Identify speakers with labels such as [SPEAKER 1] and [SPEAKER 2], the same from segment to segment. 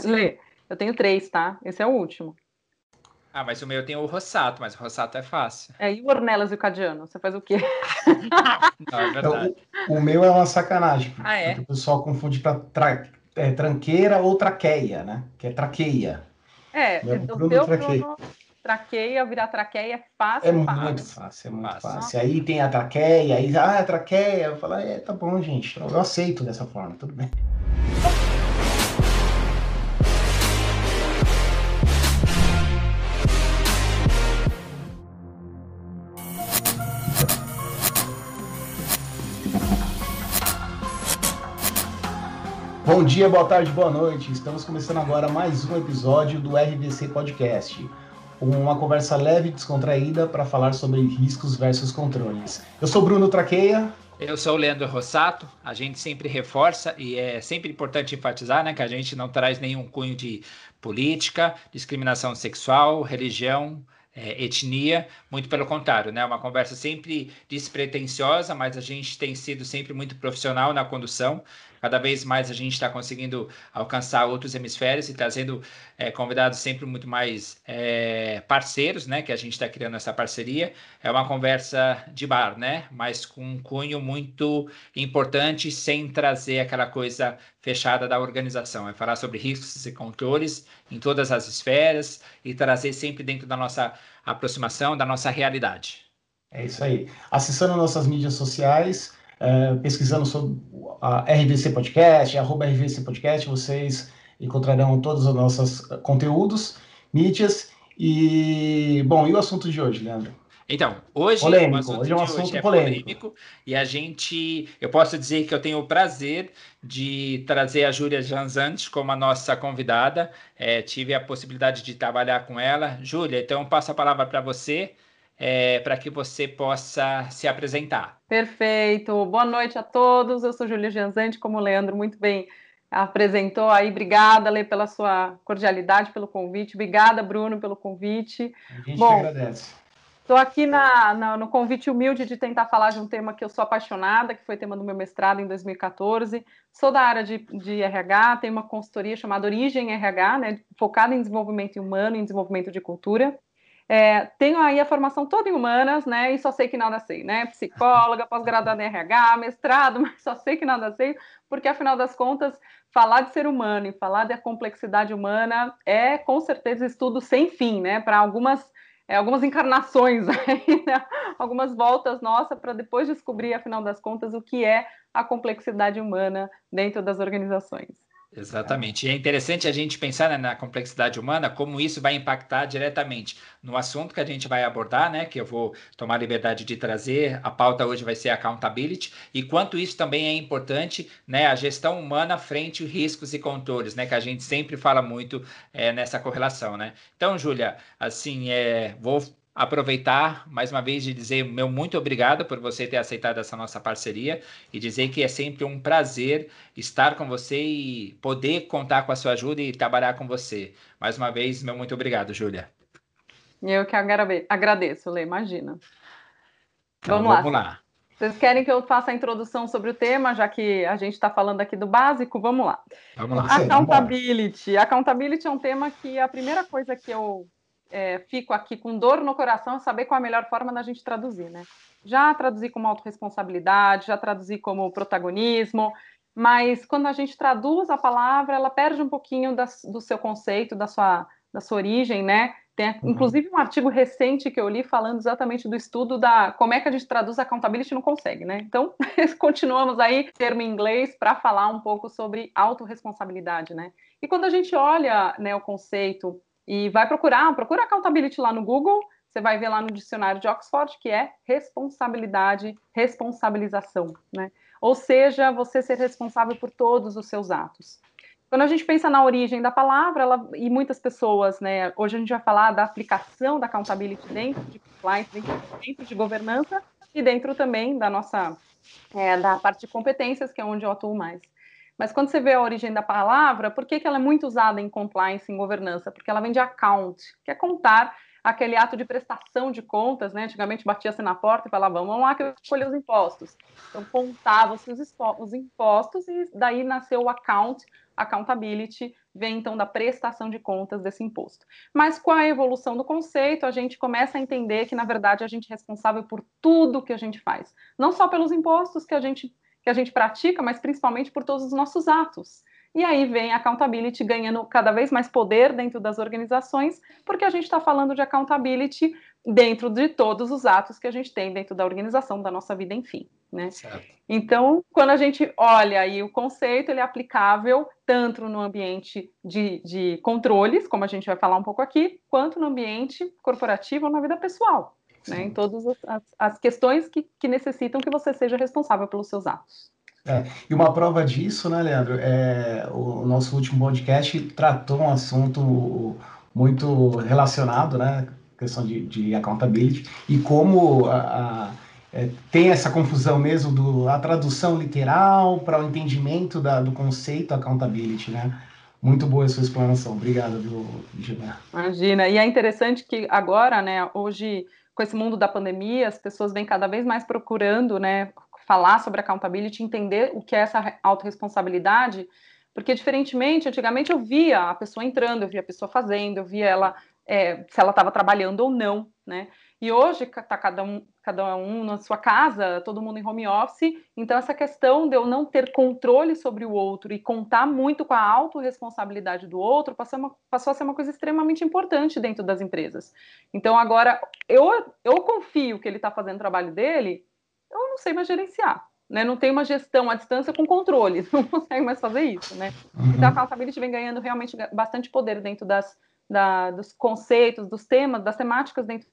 [SPEAKER 1] Lê, eu tenho três, tá? Esse é o último.
[SPEAKER 2] Ah, mas o meu tem o Rossato, mas o Rossato é fácil.
[SPEAKER 1] É, e o Ornelas e o Cadiano? Você faz o quê?
[SPEAKER 2] Não, é verdade.
[SPEAKER 3] Então, o, o, meu é uma sacanagem.
[SPEAKER 2] Ah, é?
[SPEAKER 3] o pessoal confunde para tra, é, tranqueira ou traqueia, né? Que é traqueia.
[SPEAKER 1] É, o
[SPEAKER 3] Bruno
[SPEAKER 1] teu
[SPEAKER 3] traqueia.
[SPEAKER 1] Bruno, traqueia, virar traqueia é fácil.
[SPEAKER 3] É
[SPEAKER 1] fácil.
[SPEAKER 3] muito fácil, é muito
[SPEAKER 2] Fácil.
[SPEAKER 3] fácil. Aí tem a traqueia, aí, ah, a traqueia. Eu falo, é, tá bom, gente. Eu aceito dessa forma, tudo bem. Bom dia, boa tarde, boa noite. Estamos começando agora mais um episódio do RVC Podcast. Uma conversa leve e descontraída para falar sobre riscos versus controles. Eu sou Bruno Traqueia.
[SPEAKER 2] Eu sou o Leandro Rossato. A gente sempre reforça e é sempre importante enfatizar né, que a gente não traz nenhum cunho de política, discriminação sexual, religião, é, etnia, muito pelo contrário, né? Uma conversa sempre despretensiosa, mas a gente tem sido sempre muito profissional na condução. Cada vez mais a gente está conseguindo alcançar outros hemisférios e trazendo é, convidados sempre muito mais é, parceiros, né? Que a gente está criando essa parceria. É uma conversa de bar, né? Mas com um cunho muito importante, sem trazer aquela coisa fechada da organização. É falar sobre riscos e controles em todas as esferas e trazer sempre dentro da nossa aproximação, da nossa realidade.
[SPEAKER 3] É isso aí. Acessando nossas mídias sociais, é, pesquisando sobre a RVC Podcast, arroba RVC Podcast, vocês encontrarão todos os nossos conteúdos, mídias. E, bom, e o assunto de hoje, Leandro?
[SPEAKER 2] Então, hoje,
[SPEAKER 3] polêmico.
[SPEAKER 2] o assunto
[SPEAKER 3] hoje é um assunto
[SPEAKER 2] hoje é
[SPEAKER 3] polêmico.
[SPEAKER 2] polêmico e a gente, eu posso dizer que eu tenho o prazer de trazer a Júlia Janzantes como a nossa convidada. É, tive a possibilidade de trabalhar com ela. Júlia, então passo a palavra para você. É, para que você possa se apresentar.
[SPEAKER 1] Perfeito. Boa noite a todos. Eu sou Júlia Gianzante, como o Leandro muito bem apresentou aí. Obrigada, Lê, pela sua cordialidade, pelo convite. Obrigada, Bruno, pelo convite.
[SPEAKER 3] A gente
[SPEAKER 1] Bom,
[SPEAKER 3] agradece.
[SPEAKER 1] Estou aqui na, na, no convite humilde de tentar falar de um tema que eu sou apaixonada, que foi tema do meu mestrado em 2014. Sou da área de, de RH, tenho uma consultoria chamada Origem RH, né, focada em desenvolvimento humano, em desenvolvimento de cultura. É, tenho aí a formação toda em humanas, né? E só sei que nada sei, né? Psicóloga, pós-graduada em RH, mestrado, mas só sei que nada sei, porque afinal das contas, falar de ser humano e falar da complexidade humana é com certeza estudo sem fim, né? Para algumas é, algumas encarnações, aí, né? algumas voltas nossas para depois descobrir, afinal das contas, o que é a complexidade humana dentro das organizações.
[SPEAKER 2] Exatamente. E é interessante a gente pensar né, na complexidade humana, como isso vai impactar diretamente no assunto que a gente vai abordar, né? Que eu vou tomar liberdade de trazer. A pauta hoje vai ser accountability, e quanto isso também é importante, né? A gestão humana frente riscos e controles, né? Que a gente sempre fala muito é, nessa correlação, né? Então, Júlia, assim, é, vou aproveitar mais uma vez de dizer meu muito obrigado por você ter aceitado essa nossa parceria e dizer que é sempre um prazer estar com você e poder contar com a sua ajuda e trabalhar com você. Mais uma vez, meu muito obrigado, Júlia.
[SPEAKER 1] Eu que agradeço, Lê, imagina.
[SPEAKER 2] Então,
[SPEAKER 1] vamos,
[SPEAKER 2] vamos lá.
[SPEAKER 1] Vocês querem que eu faça a introdução sobre o tema, já que a gente está falando aqui do básico? Vamos lá.
[SPEAKER 2] Vamos lá.
[SPEAKER 1] Accountability. Accountability é um tema que a primeira coisa que eu é, fico aqui com dor no coração saber qual a melhor forma da gente traduzir, né? Já traduzi como autorresponsabilidade, já traduzi como protagonismo, mas quando a gente traduz a palavra, ela perde um pouquinho da, do seu conceito, da sua, da sua origem, né? Tem,
[SPEAKER 3] Uhum.
[SPEAKER 1] inclusive, um artigo recente que eu li falando exatamente do estudo da como é que a gente traduz accountability e não consegue, né? Então, continuamos aí, termo em inglês, para falar um pouco sobre autorresponsabilidade, né? E quando a gente olha né, o conceito e vai procurar, procura accountability lá no Google, você vai ver lá no dicionário de Oxford que é responsabilidade, responsabilização, né? Ou seja, você ser responsável por todos os seus atos. Quando a gente pensa na origem da palavra, ela, e muitas pessoas, né, hoje a gente vai falar da aplicação da accountability dentro de compliance, dentro, de governança e dentro também da nossa, é, da parte de competências, que é onde eu atuo mais. Mas quando você vê a origem da palavra, por que, que ela é muito usada em compliance, em governança? Porque ela vem de account, que é contar aquele ato de prestação de contas, né? Antigamente batia-se na porta e falava, vamos lá que eu escolhi os impostos. Então contava-se os, os impostos e daí nasceu o account, accountability, vem então da prestação de contas desse imposto. Mas com a evolução do conceito, a gente começa a entender que, na verdade, a gente é responsável por tudo que a gente faz. Não só pelos impostos que a gente, que a gente pratica, mas principalmente por todos os nossos atos. E aí vem a accountability ganhando cada vez mais poder dentro das organizações, porque a gente está falando de accountability dentro de todos os atos que a gente tem dentro da organização, da nossa vida, enfim. Né? Então, quando a gente olha aí o conceito, ele é aplicável tanto no ambiente de, de controles, como a gente vai falar um pouco aqui, quanto no ambiente corporativo ou na vida pessoal, né? em todas as, as questões que, que necessitam que você seja responsável pelos seus atos.
[SPEAKER 3] É, e uma prova disso, né, Leandro? É, o nosso último podcast tratou um assunto muito relacionado, né? Questão de, de accountability e como a, a, é, tem essa confusão mesmo do a tradução literal para o entendimento da, do conceito accountability, né? Muito boa a sua explanação. Obrigado, viu,
[SPEAKER 1] Gina? Imagina. E é interessante que agora, né, hoje, com esse mundo da pandemia, as pessoas vêm cada vez mais procurando, né, falar sobre accountability, entender o que é essa autorresponsabilidade, porque diferentemente, antigamente eu via a pessoa entrando, eu via a pessoa fazendo, eu via ela é, se ela estava trabalhando ou não, né? E hoje está cada um, cada um na sua casa, todo mundo em home office, então essa questão de eu não ter controle sobre o outro e contar muito com a autorresponsabilidade do outro passou, uma, passou a ser uma coisa extremamente importante dentro das empresas. Então agora eu, eu confio que ele está fazendo o trabalho dele, eu não sei mais gerenciar. Né, não tem uma gestão à distância com controle, não consegue mais fazer isso, né? Uhum. Então a accountability vem ganhando realmente bastante poder dentro das, da, dos conceitos, dos temas, das temáticas dentro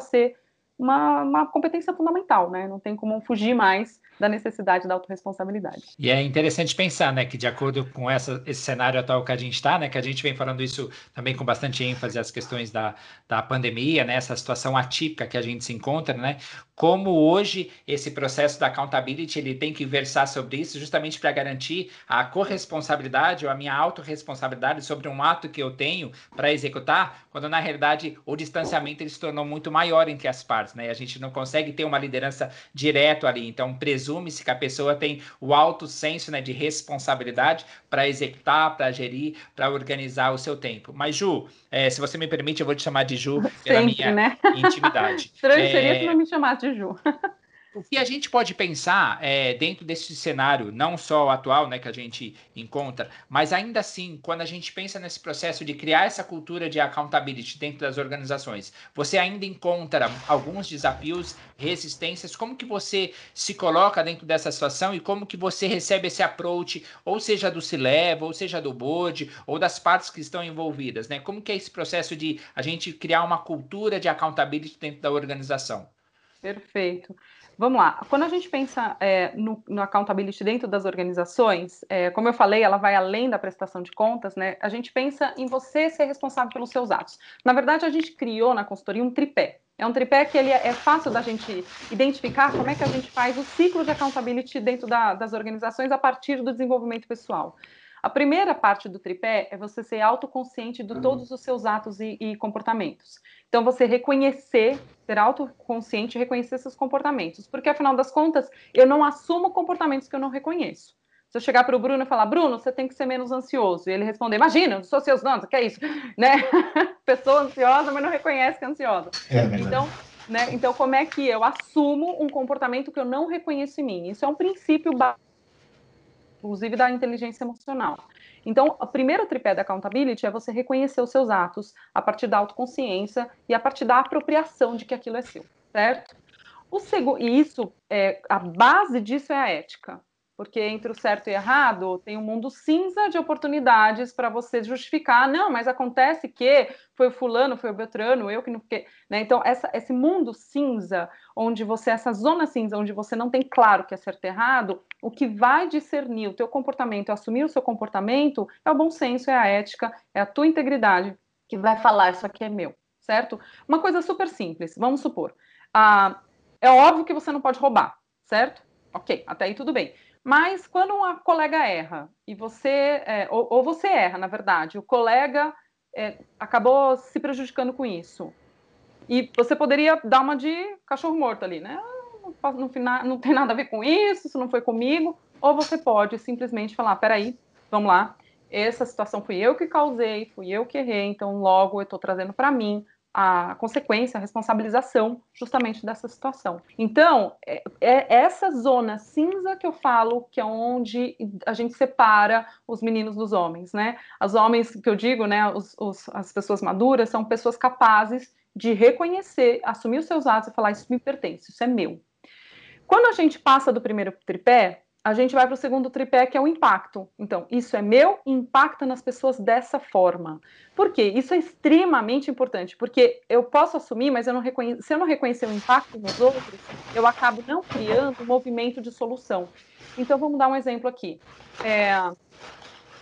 [SPEAKER 1] ser uma, uma competência fundamental, né? Não tem como fugir mais da necessidade da autorresponsabilidade.
[SPEAKER 2] E é interessante pensar, né, que de acordo com essa, esse cenário atual que a gente está, né, que a gente vem falando isso também com bastante ênfase as questões da, da pandemia, né, essa situação atípica que a gente se encontra, né, como hoje esse processo da accountability ele tem que versar sobre isso justamente para garantir a corresponsabilidade ou a minha autorresponsabilidade sobre um ato que eu tenho para executar, quando na realidade o distanciamento ele se tornou muito maior entre as partes, né? A gente não consegue ter uma liderança direto ali, então presume-se que a pessoa tem o alto senso né, de responsabilidade para executar, para gerir, para organizar o seu tempo. Mas, Ju, é, se você me permite, eu vou te chamar de Ju pela Sempre, minha né? intimidade.
[SPEAKER 1] Estranho é... seria se não me chamasse de Ju.
[SPEAKER 2] O que a gente pode pensar é, dentro desse cenário, não só atual né, que a gente encontra, mas ainda assim, quando a gente pensa nesse processo de criar essa cultura de accountability dentro das organizações, você ainda encontra alguns desafios, resistências, como que você se coloca dentro dessa situação e como que você recebe esse approach, ou seja do C-Level, ou seja do board, ou das partes que estão envolvidas, né? Como que é esse processo de a gente criar uma cultura de accountability dentro da organização?
[SPEAKER 1] Perfeito. Vamos lá. Quando a gente pensa é, no, no, accountability dentro das organizações, é, como eu falei, ela vai além da prestação de contas, né? A gente pensa em você ser responsável pelos seus atos. Na verdade, a gente criou na consultoria um tripé. É um tripé que ele é, é fácil da gente identificar como é que a gente faz o ciclo de accountability dentro da, das organizações a partir do desenvolvimento pessoal. A primeira parte do tripé é você ser autoconsciente de todos os seus atos e, e comportamentos. Então, você reconhecer, ser autoconsciente e reconhecer seus comportamentos. Porque, afinal das contas, eu não assumo comportamentos que eu não reconheço. Se eu chegar para o Bruno e falar, Bruno, você tem que ser menos ansioso, e ele responder, imagina, eu sou ansioso, não, que é isso? Né? Pessoa ansiosa, mas não reconhece que é ansiosa. É então, né? então, como é que eu assumo um comportamento que eu não reconheço em mim? Isso é um princípio básico, inclusive da inteligência emocional. Então, o primeiro tripé da accountability é você reconhecer os seus atos a partir da autoconsciência e a partir da apropriação de que aquilo é seu, certo? O segundo, e isso, é, a base disso é a ética porque entre o certo e errado tem um mundo cinza de oportunidades para você justificar, não, mas acontece que foi o fulano, foi o Beltrano, eu que não fiquei, né? Então essa, esse mundo cinza, onde você essa zona cinza, onde você não tem claro que é certo e errado, o que vai discernir o teu comportamento, assumir o seu comportamento, é o bom senso, é a ética, é a tua integridade que vai falar isso aqui é meu, certo? Uma coisa super simples, vamos supor, ah, é óbvio que você não pode roubar, certo? Ok, até aí tudo bem. Mas quando uma colega erra e você, é, ou, ou, você erra, na verdade, o colega é, acabou se prejudicando com isso. E você poderia dar uma de cachorro morto ali, né? Ah, no final, não tem nada a ver com isso, isso não foi comigo. Ou você pode simplesmente falar: peraí, vamos lá, essa situação fui eu que causei, fui eu que errei, então logo eu estou trazendo para mim a consequência, a responsabilização justamente dessa situação. Então, é, é, essa zona cinza que eu falo que é onde a gente separa os meninos dos homens, né? Os homens que eu digo, né, os, os, as pessoas maduras são pessoas capazes de reconhecer, assumir os seus atos e falar isso me pertence, isso é meu. Quando a gente passa do primeiro tripé, a gente vai para o segundo tripé, que é o impacto. Então, isso é meu impacta nas pessoas dessa forma. Por quê? Isso é extremamente importante, porque eu posso assumir, mas eu não se eu não reconhecer o impacto nos outros, eu acabo não criando um movimento de solução. Então, vamos dar um exemplo aqui. É,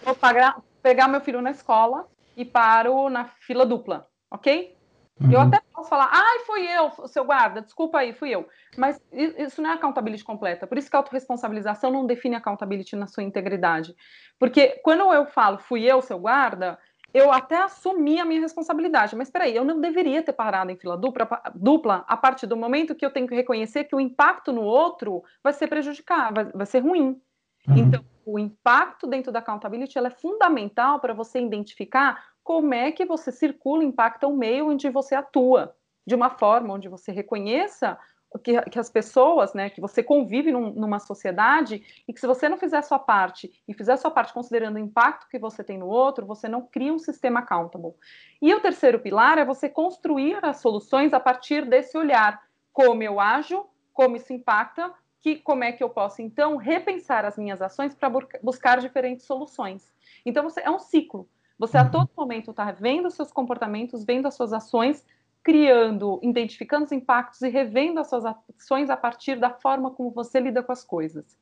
[SPEAKER 1] vou pagar, pegar meu filho na escola e paro na fila dupla, ok? Uhum. Eu até posso falar, ai, fui eu, seu guarda, desculpa aí, fui eu. Mas isso não é accountability completa. Por isso que a autorresponsabilização não define accountability na sua integridade. Porque quando eu falo, fui eu, seu guarda, eu até assumi a minha responsabilidade. Mas peraí, eu não deveria ter parado em fila dupla, dupla a partir do momento que eu tenho que reconhecer que o impacto no outro vai ser prejudicado, vai, vai ser ruim. Uhum. Então, o impacto dentro da accountability é fundamental para você identificar como é que você circula, impacta o meio onde você atua, de uma forma onde você reconheça que, que, as pessoas, né, que você convive num, numa sociedade e que se você não fizer a sua parte e fizer a sua parte considerando o impacto que você tem no outro, você não cria um sistema accountable. E o terceiro pilar é você construir as soluções a partir desse olhar, como eu ajo, como isso impacta, que como é que eu posso então repensar as minhas ações para buscar diferentes soluções. Então você é um ciclo. Você a todo momento está vendo seus comportamentos, vendo as suas ações, criando, identificando os impactos e revendo as suas ações a partir da forma como você lida com as coisas.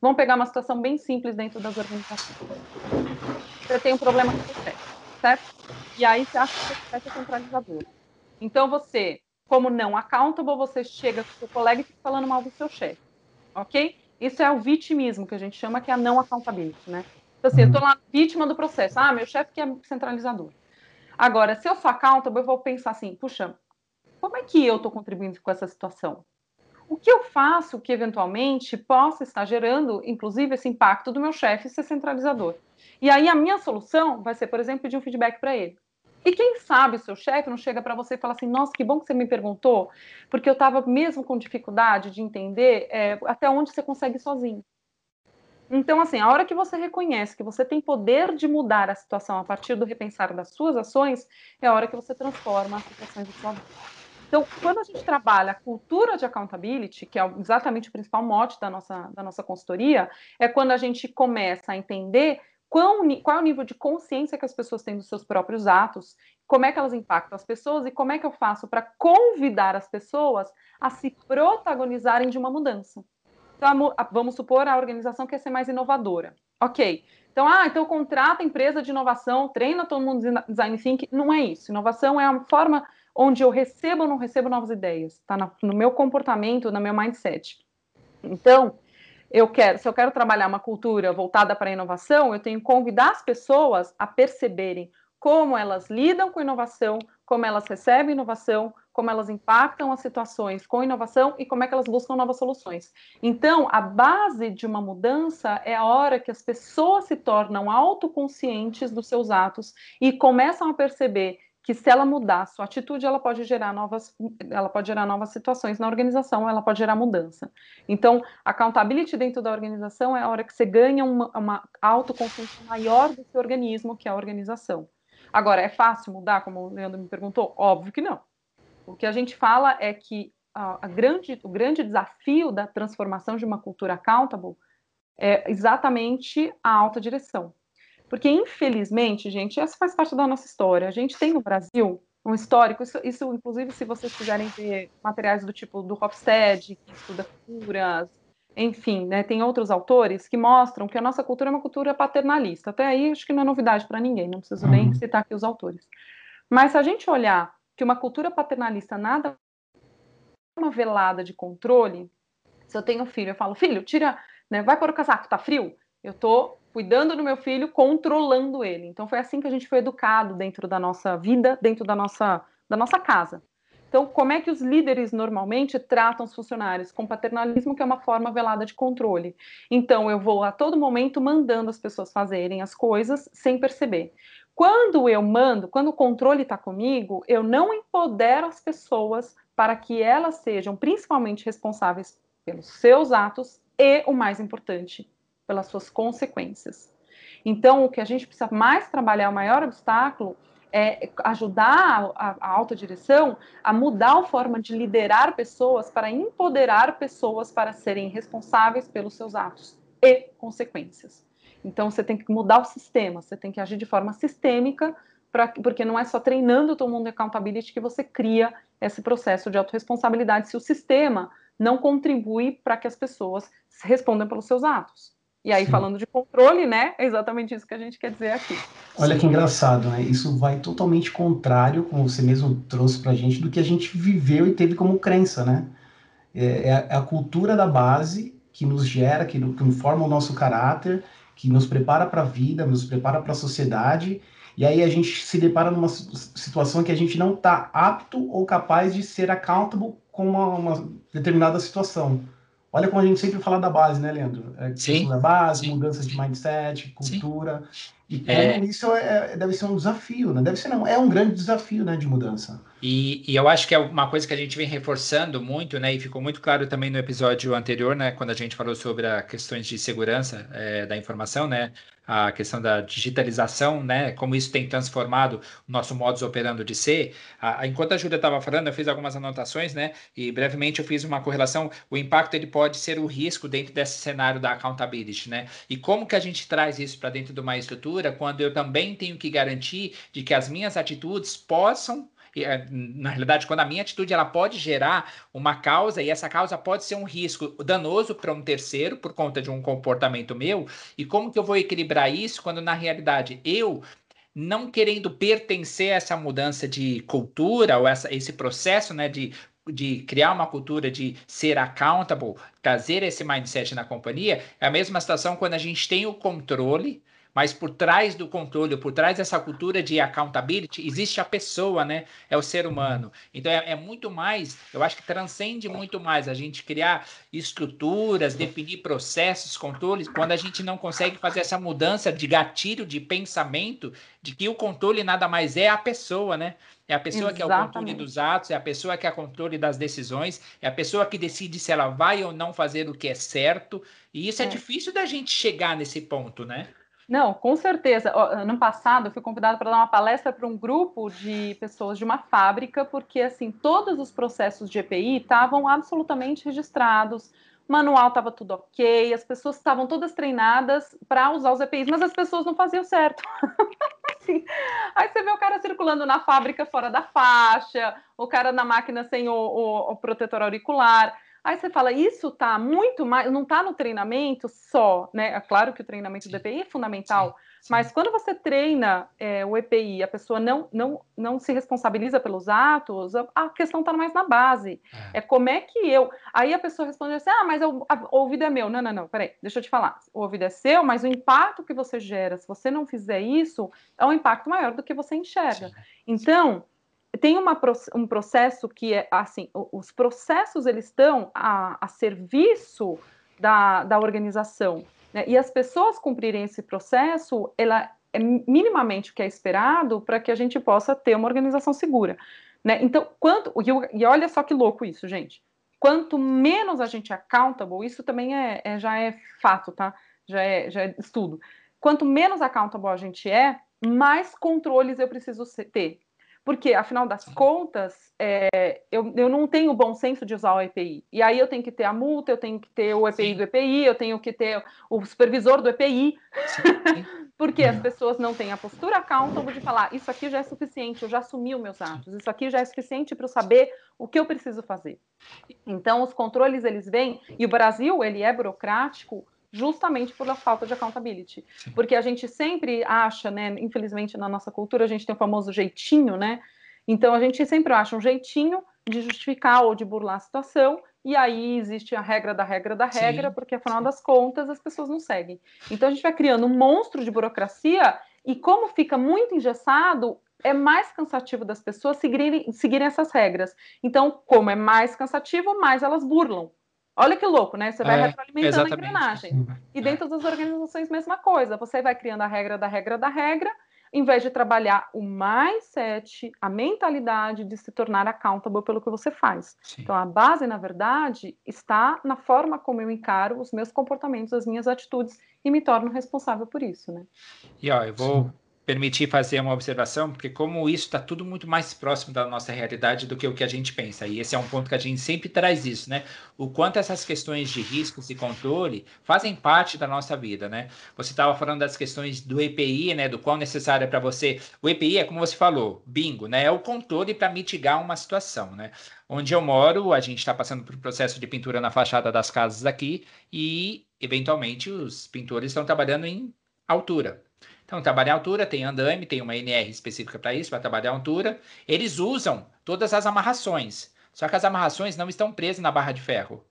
[SPEAKER 1] Vamos pegar uma situação bem simples dentro das organizações. Você tem um problema com o chefe, certo? E aí você acha que o chefe é centralizador. Então você, como não accountable, você chega com o seu colega e fica falando mal do seu chefe, ok? Isso é o vitimismo, que a gente chama que é a não accountability, né? Então, assim, eu estou lá vítima do processo. Ah, meu chefe que é centralizador. Agora, se eu sou accountable, eu vou pensar assim, puxa, como é que eu estou contribuindo com essa situação? O que eu faço que eventualmente possa estar gerando, inclusive, esse impacto do meu chefe ser centralizador? E aí a minha solução vai ser, por exemplo, pedir um feedback para ele. E quem sabe o seu chefe não chega para você e fala assim: Nossa, que bom que você me perguntou, porque eu estava mesmo com dificuldade de entender é, até onde você consegue sozinho. Então, assim, a hora que você reconhece que você tem poder de mudar a situação a partir do repensar das suas ações, é a hora que você transforma as situações de sua vida. Então, quando a gente trabalha a cultura de accountability, que é exatamente o principal mote da nossa, da nossa consultoria, é quando a gente começa a entender qual, qual é o nível de consciência que as pessoas têm dos seus próprios atos, como é que elas impactam as pessoas e como é que eu faço para convidar as pessoas a se protagonizarem de uma mudança. Então, vamos supor a organização quer ser mais inovadora. Ok. Então, ah, então contrata empresa de inovação, treina todo mundo design thinking. Não é isso. Inovação é a forma onde eu recebo ou não recebo novas ideias. Está no meu comportamento, no meu mindset. Então, eu quero, se eu quero trabalhar uma cultura voltada para a inovação, eu tenho que convidar as pessoas a perceberem como elas lidam com inovação, como elas recebem inovação, como elas impactam as situações com inovação e como é que elas buscam novas soluções. Então, a base de uma mudança é a hora que as pessoas se tornam autoconscientes dos seus atos e começam a perceber que se ela mudar sua atitude, ela pode gerar novas, ela pode gerar novas situações na organização, ela pode gerar mudança. Então, accountability dentro da organização é a hora que você ganha uma, uma autoconsciência maior do seu organismo, que é a organização. Agora, é fácil mudar, como o Leandro me perguntou? Óbvio que não. O que a gente fala é que a, a grande, o grande desafio da transformação de uma cultura accountable é exatamente a alta direção. Porque, infelizmente, gente, essa faz parte da nossa história. A gente tem no Brasil um histórico, isso, isso inclusive, se vocês quiserem ver materiais do tipo do Hofstede, que estuda culturas, enfim, né, tem outros autores que mostram que a nossa cultura é uma cultura paternalista. Até aí, acho que não é novidade para ninguém, não preciso nem uhum. citar aqui os autores. Mas se a gente olhar que uma cultura paternalista nada uma velada de controle. Se eu tenho filho, eu falo, filho, tira, né, vai para o casaco, tá frio? Eu tô cuidando do meu filho, controlando ele. Então foi assim que a gente foi educado dentro da nossa vida, dentro da nossa, da nossa casa. Então, como é que os líderes normalmente tratam os funcionários? Com paternalismo, que é uma forma velada de controle. Então, eu vou a todo momento mandando as pessoas fazerem as coisas sem perceber. Quando eu mando, quando o controle está comigo, eu não empodero as pessoas para que elas sejam principalmente responsáveis pelos seus atos e, o mais importante, pelas suas consequências. Então, o que a gente precisa mais trabalhar, o maior obstáculo, é, ajudar a, a autodireção a mudar a forma de liderar pessoas para empoderar pessoas para serem responsáveis pelos seus atos e consequências. Então você tem que mudar o sistema, você tem que agir de forma sistêmica, pra, porque não é só treinando todo mundo em accountability que você cria esse processo de autorresponsabilidade se o sistema não contribui para que as pessoas respondam pelos seus atos. E aí, Sim. falando de controle, né? É exatamente isso que a gente quer dizer aqui.
[SPEAKER 3] Olha que engraçado, né? Isso vai totalmente contrário, como você mesmo trouxe para a gente, do que a gente viveu e teve como crença, né? É, é, é a cultura da base que nos gera, que, que forma o nosso caráter, que nos prepara para a vida, nos prepara para a sociedade, e aí a gente se depara numa situação que a gente não está apto ou capaz de ser accountable com uma, uma determinada situação. Olha como a gente sempre fala da base, né, Leandro? É,
[SPEAKER 2] sim.
[SPEAKER 3] Da base, sim. mudança de mindset, cultura. Sim. E como é... isso é, deve ser um desafio, né? Deve ser não, é um grande desafio, né, de mudança.
[SPEAKER 2] E, e, eu acho que é uma coisa que a gente vem reforçando muito, né? E ficou muito claro também no episódio anterior, né? Quando a gente falou sobre as questões de segurança é, da informação, né? a questão da digitalização, né, como isso tem transformado o nosso modus operando de ser. A, enquanto a Júlia estava falando, eu fiz algumas anotações, né, e brevemente eu fiz uma correlação. O impacto ele pode ser o risco dentro desse cenário da accountability, né? E como que a gente traz isso para dentro de uma estrutura quando eu também tenho que garantir de que as minhas atitudes possam é, na realidade, quando a minha atitude ela pode gerar uma causa e essa causa pode ser um risco danoso para um terceiro por conta de um comportamento meu, e como que eu vou equilibrar isso quando na realidade eu não querendo pertencer a essa mudança de cultura ou essa, esse processo né, de de criar uma cultura de ser accountable, trazer esse mindset na companhia, é a mesma situação quando a gente tem o controle mas por trás do controle, por trás dessa cultura de accountability, existe a pessoa, né? É o ser humano. Então é, é, muito mais, eu acho que transcende muito mais a gente criar estruturas, definir processos, controles, quando a gente não consegue fazer essa mudança de gatilho de pensamento de que o controle nada mais é a pessoa, né? É a pessoa Exatamente. que é o controle dos atos, é a pessoa que é o controle das decisões, é a pessoa que decide se ela vai ou não fazer o que é certo. E isso é, é difícil da gente chegar nesse ponto, né?
[SPEAKER 1] Não, com certeza. Ano passado eu fui convidada para dar uma palestra para um grupo de pessoas de uma fábrica, porque assim todos os processos de EPI estavam absolutamente registrados, manual estava tudo ok, as pessoas estavam todas treinadas para usar os EPIs, mas as pessoas não faziam certo. assim, aí você vê o cara circulando na fábrica fora da faixa, o cara na máquina sem o, o, o protetor auricular. Aí você fala, isso tá muito mais, não tá no treinamento só, né? É claro que o treinamento do EPI é fundamental, sim, sim. mas quando você treina é, o EPI, a pessoa não, não, não se responsabiliza pelos atos, a questão tá mais na base. É. é como é que eu. Aí a pessoa responde assim: ah, mas o, a, o ouvido é meu. Não, não, não, peraí, deixa eu te falar. O ouvido é seu, mas o impacto que você gera, se você não fizer isso, é um impacto maior do que você enxerga. Sim. Então tem uma, um processo que é assim, os processos eles estão a, a serviço da, da organização, né? e as pessoas cumprirem esse processo, ela é minimamente o que é esperado para que a gente possa ter uma organização segura. Né? Então, quanto, e olha só que louco isso, gente. Quanto menos a gente é accountable, isso também é, é já é fato, tá? Já é, já é estudo. Quanto menos accountable a gente é, mais controles eu preciso ter. Porque, afinal das contas, é, eu, eu não tenho o bom senso de usar o EPI. E aí eu tenho que ter a multa, eu tenho que ter o EPI sim. do EPI, eu tenho que ter o supervisor do EPI. Porque as pessoas não têm a postura accountable de falar, isso aqui já é suficiente, eu já assumi os meus atos, isso aqui já é suficiente para eu saber o que eu preciso fazer. Então, os controles, eles vêm, e o Brasil, ele é burocrático, justamente pela falta de accountability. Sim. Porque a gente sempre acha, né, infelizmente na nossa cultura a gente tem o famoso jeitinho, né? Então a gente sempre acha um jeitinho de justificar ou de burlar a situação, e aí existe a regra da regra da regra, sim, porque afinal sim. das contas as pessoas não seguem. Então a gente vai criando um monstro de burocracia e como fica muito engessado, é mais cansativo das pessoas seguirem, seguirem essas regras. Então, como é mais cansativo, mais elas burlam. Olha que louco, né? Você vai é, retroalimentando exatamente. a engrenagem. E dentro das organizações, mesma coisa. Você vai criando a regra da regra da regra, em vez de trabalhar o mindset, a mentalidade de se tornar accountable pelo que você faz. Sim. Então, a base, na verdade, está na forma como eu encaro os meus comportamentos, as minhas atitudes e me torno responsável por isso, né?
[SPEAKER 2] E ó, eu vou Sim permitir fazer uma observação, porque como isso está tudo muito mais próximo da nossa realidade do que o que a gente pensa, e esse é um ponto que a gente sempre traz isso, né? O quanto essas questões de riscos e controle fazem parte da nossa vida, né? Você estava falando das questões do EPI, né? Do qual necessário é para você. O EPI é como você falou, bingo, né? É o controle para mitigar uma situação, né? Onde eu moro, a gente está passando por um processo de pintura na fachada das casas aqui e, eventualmente, os pintores estão trabalhando em altura. Então, trabalhar altura, tem andame, tem uma NR específica para isso, para trabalhar altura. Eles usam todas as amarrações, só que as amarrações não estão presas na barra de ferro.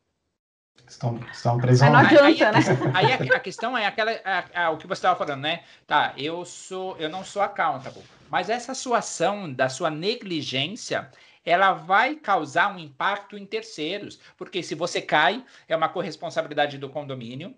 [SPEAKER 3] Estão, estão presas
[SPEAKER 1] Não adianta, aí,
[SPEAKER 2] né? Aí a, a, questão é aquela, a, a, o que você estava falando, né? Tá, eu sou, eu não sou accountable, mas essa sua ação da sua negligência, ela vai causar um impacto em terceiros, porque se você cai, é uma corresponsabilidade do condomínio,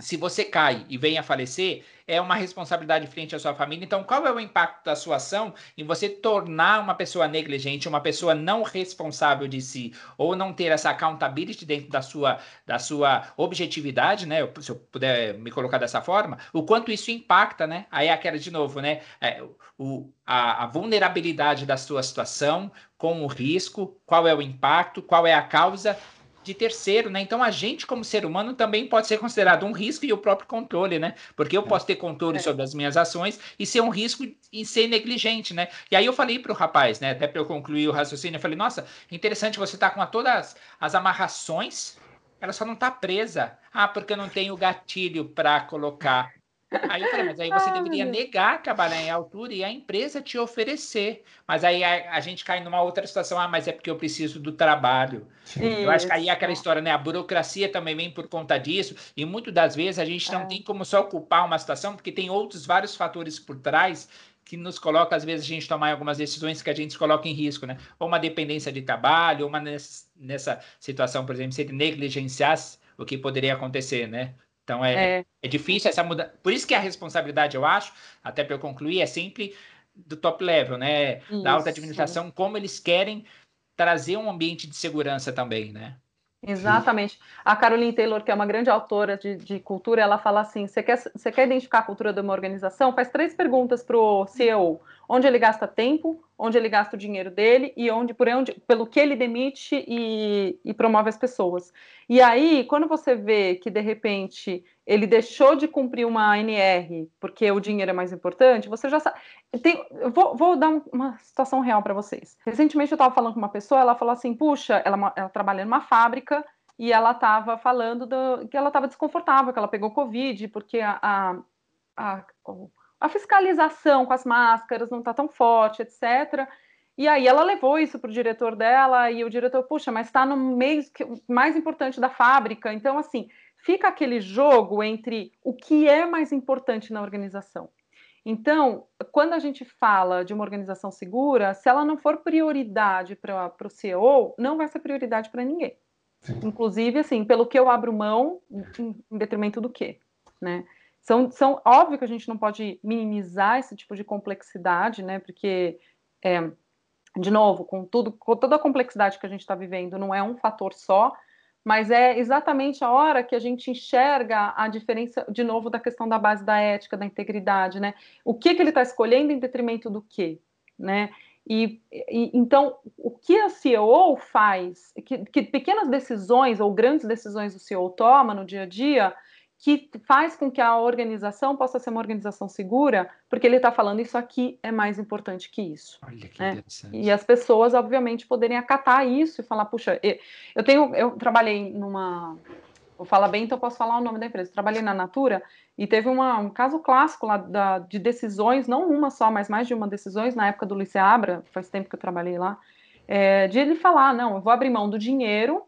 [SPEAKER 2] se você cai e vem a falecer, é uma responsabilidade frente à sua família. Então, qual é o impacto da sua ação em você tornar uma pessoa negligente, uma pessoa não responsável de si, ou não ter essa accountability dentro da sua, da sua objetividade, né? Se eu puder me colocar dessa forma, o quanto isso impacta, né? Aí é aquela de novo, né? É, o, a, a vulnerabilidade da sua situação com o risco, qual é o impacto, qual é a causa de terceiro, né? Então a gente, como ser humano, também pode ser considerado um risco e o próprio controle, né? Porque eu posso ter controle é. sobre as minhas ações e ser um risco em ser negligente, né? E aí eu falei para o rapaz, né? Até para eu concluir o raciocínio, eu falei, nossa, interessante você estar tá com todas as amarrações, ela só não está presa. Ah, porque eu não tenho gatilho para colocar. Aí eu falei, mas aí você deveria negar trabalhar em altura e a empresa te oferecer. Mas aí a, a, gente cai numa outra situação, ah, mas é porque eu preciso do trabalho. Eu acho que aí é aquela história, né? A burocracia também vem por conta disso, e muitas das vezes a gente não é. tem como só ocupar uma situação, porque tem outros vários fatores por trás que nos coloca, às vezes, a gente tomar algumas decisões que a gente coloca em risco, né? Ou uma dependência de trabalho, ou uma nessa, nessa situação, por exemplo, se ele negligenciasse o que poderia acontecer, né? Então é, é. é difícil essa mudança. Por isso que a responsabilidade, eu acho, até para eu concluir, é sempre do top level, né? Isso. Da alta administração, como eles querem trazer um ambiente de segurança também, né?
[SPEAKER 1] Exatamente. A Caroline Taylor, que é uma grande autora de, de cultura, ela fala assim: você quer, você quer identificar a cultura de uma organização? Faz três perguntas para o CEO: onde ele gasta tempo, onde ele gasta o dinheiro dele e onde, por onde, pelo que ele demite e, e promove as pessoas. E aí, quando você vê que de repente ele deixou de cumprir uma ANR porque o dinheiro é mais importante, você já sabe. Tem, vou, vou dar uma situação real para vocês. Recentemente eu estava falando com uma pessoa, ela falou assim: puxa, ela, ela trabalha numa fábrica e ela estava falando do, que ela estava desconfortável, que ela pegou Covid, porque a, a, a, a fiscalização com as máscaras não está tão forte, etc. E aí ela levou isso para o diretor dela, e o diretor, puxa, mas está no meio mais importante da fábrica. Então, assim, fica aquele jogo entre o que é mais importante na organização. Então, quando a gente fala de uma organização segura, se ela não for prioridade para o CEO, não vai ser prioridade para ninguém. Sim. Inclusive, assim, pelo que eu abro mão, em, em detrimento do quê, né? São, são óbvio que a gente não pode minimizar esse tipo de complexidade, né? Porque é, de novo, com tudo, com toda a complexidade que a gente está vivendo, não é um fator só, mas é exatamente a hora que a gente enxerga a diferença, de novo, da questão da base da ética, da integridade, né? O que, que ele está escolhendo em detrimento do quê, né? E, e, então, o que a CEO faz, que, que pequenas decisões ou grandes decisões o CEO toma no dia a dia, que faz com que a organização possa ser uma organização segura, porque ele está falando isso aqui é mais importante que isso. Olha que né? interessante. E as pessoas, obviamente, poderem acatar isso e falar, puxa, eu tenho, eu trabalhei numa, vou falar bem, então eu posso falar o nome da empresa. Trabalhei na Natura e teve uma, um caso clássico lá da, de decisões, não uma só, mas mais de uma decisões na época do Luiz Abra, faz tempo que eu trabalhei lá, é, de ele falar, não, eu vou abrir mão do dinheiro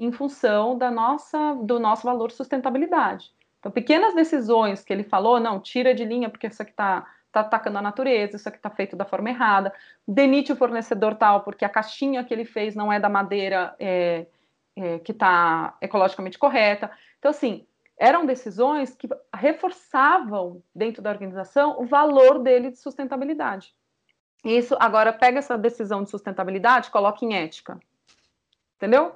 [SPEAKER 1] em função da nossa, do nosso valor sustentabilidade. Então, pequenas decisões que ele falou, não, tira de linha porque isso aqui está está atacando a natureza, isso aqui está feito da forma errada, demite o fornecedor tal, porque a caixinha que ele fez não é da madeira é, é, que está ecologicamente correta. Então, assim, eram decisões que reforçavam dentro da organização o valor dele de sustentabilidade. Isso, agora pega essa decisão de sustentabilidade, coloca em ética. Entendeu?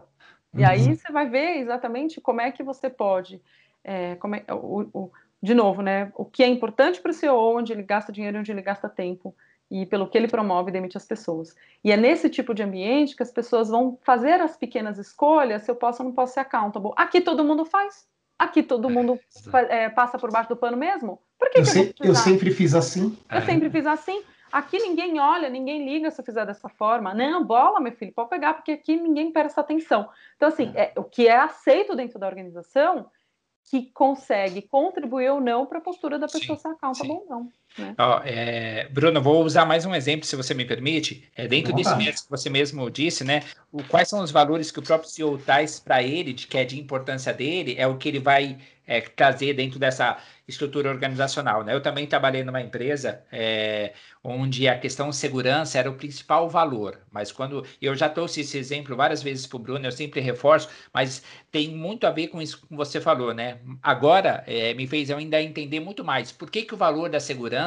[SPEAKER 1] E aí uhum. você vai ver exatamente como é que você pode. É, como é, o, o, de novo, né? O que é importante para o CEO, onde ele gasta dinheiro, onde ele gasta tempo, e pelo que ele promove e demite as pessoas. E é nesse tipo de ambiente que as pessoas vão fazer as pequenas escolhas se eu posso ou não posso ser accountable. Aqui todo mundo faz. Aqui todo mundo é, passa por baixo do pano mesmo. Por que
[SPEAKER 3] eu, que se, eu, eu sempre fiz assim.
[SPEAKER 1] Eu sempre fiz assim. Aqui ninguém olha, ninguém liga se eu fizer dessa forma. Não, bola, meu filho, pode pegar, porque aqui ninguém presta atenção. Então, assim, é, o que é aceito dentro da organização que consegue contribuir ou não para a postura da pessoa sim, ser accountable ou não. Né?
[SPEAKER 2] Ó, é, Bruno, vou usar mais um exemplo, se você me permite. É, dentro desse mesmo que você mesmo disse, né? O, quais são os valores que o próprio CEO traz para ele, de que é de importância dele, é o que ele vai é, trazer dentro dessa estrutura organizacional. Né? Eu também trabalhei numa empresa é, onde a questão segurança era o principal valor, mas quando eu já trouxe esse exemplo várias vezes para o Bruno, eu sempre reforço, mas tem muito a ver com isso que você falou, né? Agora é, me fez eu ainda entender muito mais por que, que o valor da segurança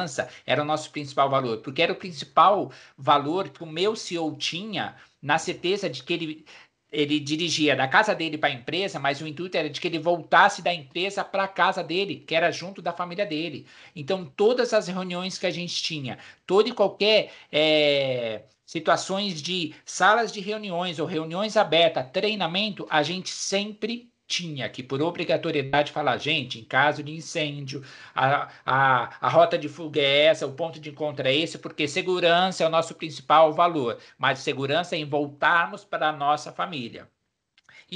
[SPEAKER 2] era o nosso principal valor, porque era o principal valor que o meu CEO tinha na certeza de que ele ele dirigia da casa dele para a empresa, mas o intuito era de que ele voltasse da empresa para a casa dele, que era junto da família dele. Então, todas as reuniões que a gente tinha, toda e qualquer é, situações de salas de reuniões ou reuniões abertas, treinamento, a gente sempre tinha que, por obrigatoriedade, falar, gente, em caso de incêndio, a, a, a rota de fuga é essa, o ponto de encontro é esse, porque segurança é o nosso principal valor, mas segurança é em voltarmos para a nossa família.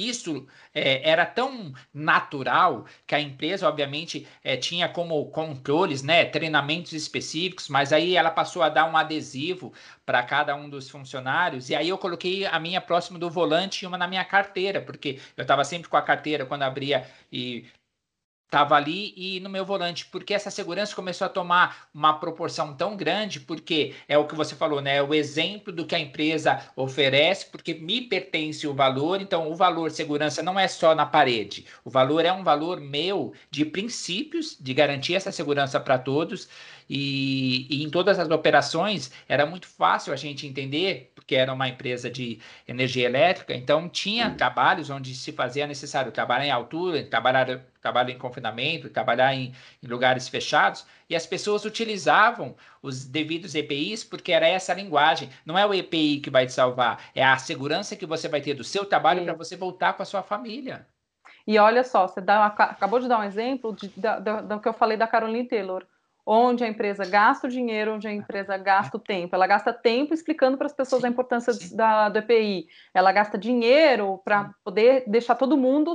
[SPEAKER 2] Isso é, era tão natural que a empresa, obviamente, é, tinha como controles, né, treinamentos específicos, mas aí ela passou a dar um adesivo para cada um dos funcionários, e aí eu coloquei a minha próximo do volante e uma na minha carteira, porque eu estava sempre com a carteira quando abria e estava ali e no meu volante, porque essa segurança começou a tomar uma proporção tão grande, porque é o que você falou, né? O exemplo do que a empresa oferece, porque me pertence o valor, então o valor segurança não é só na parede, o valor é um valor meu de princípios de garantir essa segurança para todos. E, e, em todas as operações era muito fácil a gente entender, porque era uma empresa de energia elétrica, então tinha trabalhos onde se fazia necessário trabalhar em altura, trabalhar, trabalhar em confinamento, trabalhar em, em lugares fechados, e as pessoas utilizavam os devidos EPIs porque era essa a linguagem. Não é o EPI que vai te salvar, é a segurança que você vai ter do seu trabalho para você voltar com a sua família.
[SPEAKER 1] E olha só, você dá, acabou de dar um exemplo de, da, da, do que eu falei da Caroline Taylor onde a empresa gasta o dinheiro, onde a empresa gasta o tempo. Ela gasta tempo explicando para as pessoas a importância da, do EPI. Ela gasta dinheiro para poder deixar todo mundo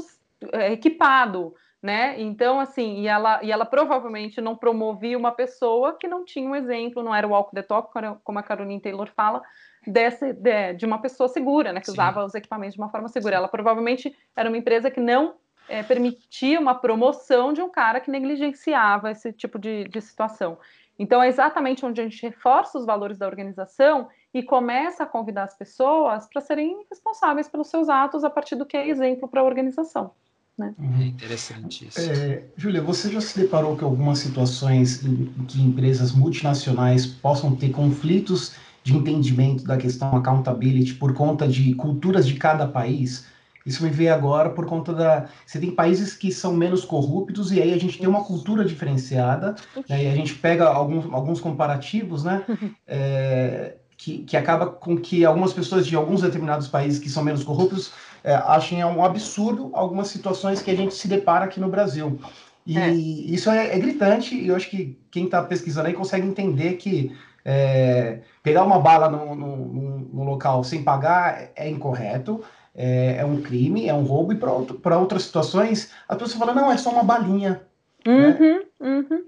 [SPEAKER 1] é, equipado, né? Então, assim, e ela, e ela provavelmente não promovia uma pessoa que não tinha um exemplo, não era o the talk, como a Caroline Taylor fala, desse, de, de uma pessoa segura, né? Que Sim. usava os equipamentos de uma forma segura. Ela provavelmente era uma empresa que não é, permitia uma promoção de um cara que negligenciava esse tipo de, de situação. Então, é exatamente onde a gente reforça os valores da organização e começa a convidar as pessoas para serem responsáveis pelos seus atos a partir do que é exemplo para a organização. Né?
[SPEAKER 2] Uhum. É interessante isso. É,
[SPEAKER 3] Júlia, você já se deparou com algumas situações em que empresas multinacionais possam ter conflitos de entendimento da questão accountability por conta de culturas de cada país? Isso me veio agora por conta da. Você tem países que são menos corruptos e aí a gente tem uma cultura diferenciada, né, e a gente pega alguns, alguns comparativos, né? É, que, que acaba com que algumas pessoas de alguns determinados países que são menos corruptos é, achem um absurdo algumas situações que a gente se depara aqui no Brasil. E é. isso é, é, gritante, e eu acho que quem está pesquisando aí consegue entender que é, pegar uma bala no, no, no, local sem pagar é incorreto é, é um crime, é um roubo, e para outras situações, a pessoa fala, não, é só uma balinha.
[SPEAKER 1] Né? Uhum, né? uhum.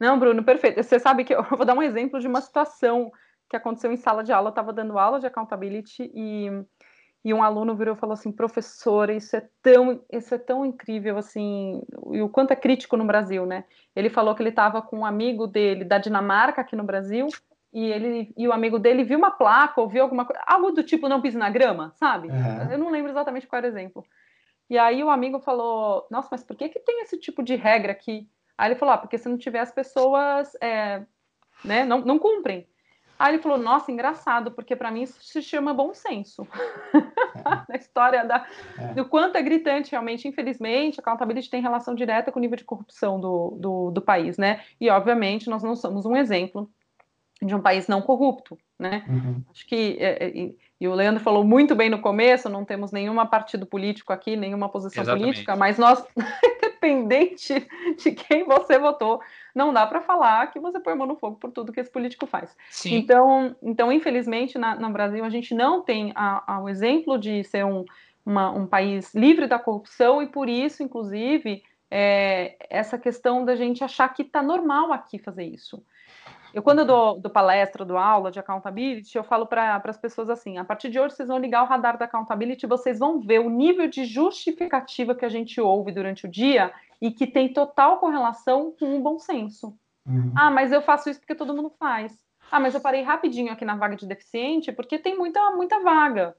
[SPEAKER 1] Não, Bruno, perfeito. Você sabe que eu vou dar um exemplo de uma situação que aconteceu em sala de aula, eu estava dando aula de accountability e, e um aluno virou e falou assim, professora, isso é tão, isso é tão incrível, assim, e o quanto é crítico no Brasil, né? Ele falou que ele estava com um amigo dele da Dinamarca aqui no Brasil, e ele e o amigo dele viu uma placa, ou viu alguma coisa, algo do tipo não pise na grama, sabe? Uhum. Eu não lembro exatamente qual era o exemplo. E aí o amigo falou, nossa, mas por que que tem esse tipo de regra aqui? Aí ele falou, ah, porque se não tiver as pessoas, é, né, não, não cumprem. Aí ele falou, nossa, engraçado, porque para mim isso se chama bom senso. É. a história da, é. do quanto é gritante, realmente, infelizmente, a accountability tem relação direta com o nível de corrupção do, do, do país, né? E, obviamente, nós não somos um exemplo de um país não corrupto, né? Uhum. Acho que é, é, e, e, o Leandro falou muito bem no começo, não temos nenhuma partido político aqui, nenhuma posição Exatamente. política, mas nós, independente de quem você votou, não dá para falar que você põe a mão no fogo por tudo que esse político faz. Sim. Então, então, infelizmente, na, no Brasil, a gente não tem a, a, o exemplo de ser um, uma, um país livre da corrupção e, por isso, inclusive, é, essa questão da gente achar que está normal aqui fazer isso. Eu, quando eu dou, dou palestra, dou aula de accountability, eu falo para as pessoas assim: a partir de hoje vocês vão ligar o radar da accountability, vocês vão ver o nível de justificativa que a gente ouve durante o dia e que tem total correlação com o bom senso. Uhum. Ah, mas eu faço isso porque todo mundo faz. Ah, mas eu parei rapidinho aqui na vaga de deficiente porque tem muita, muita vaga.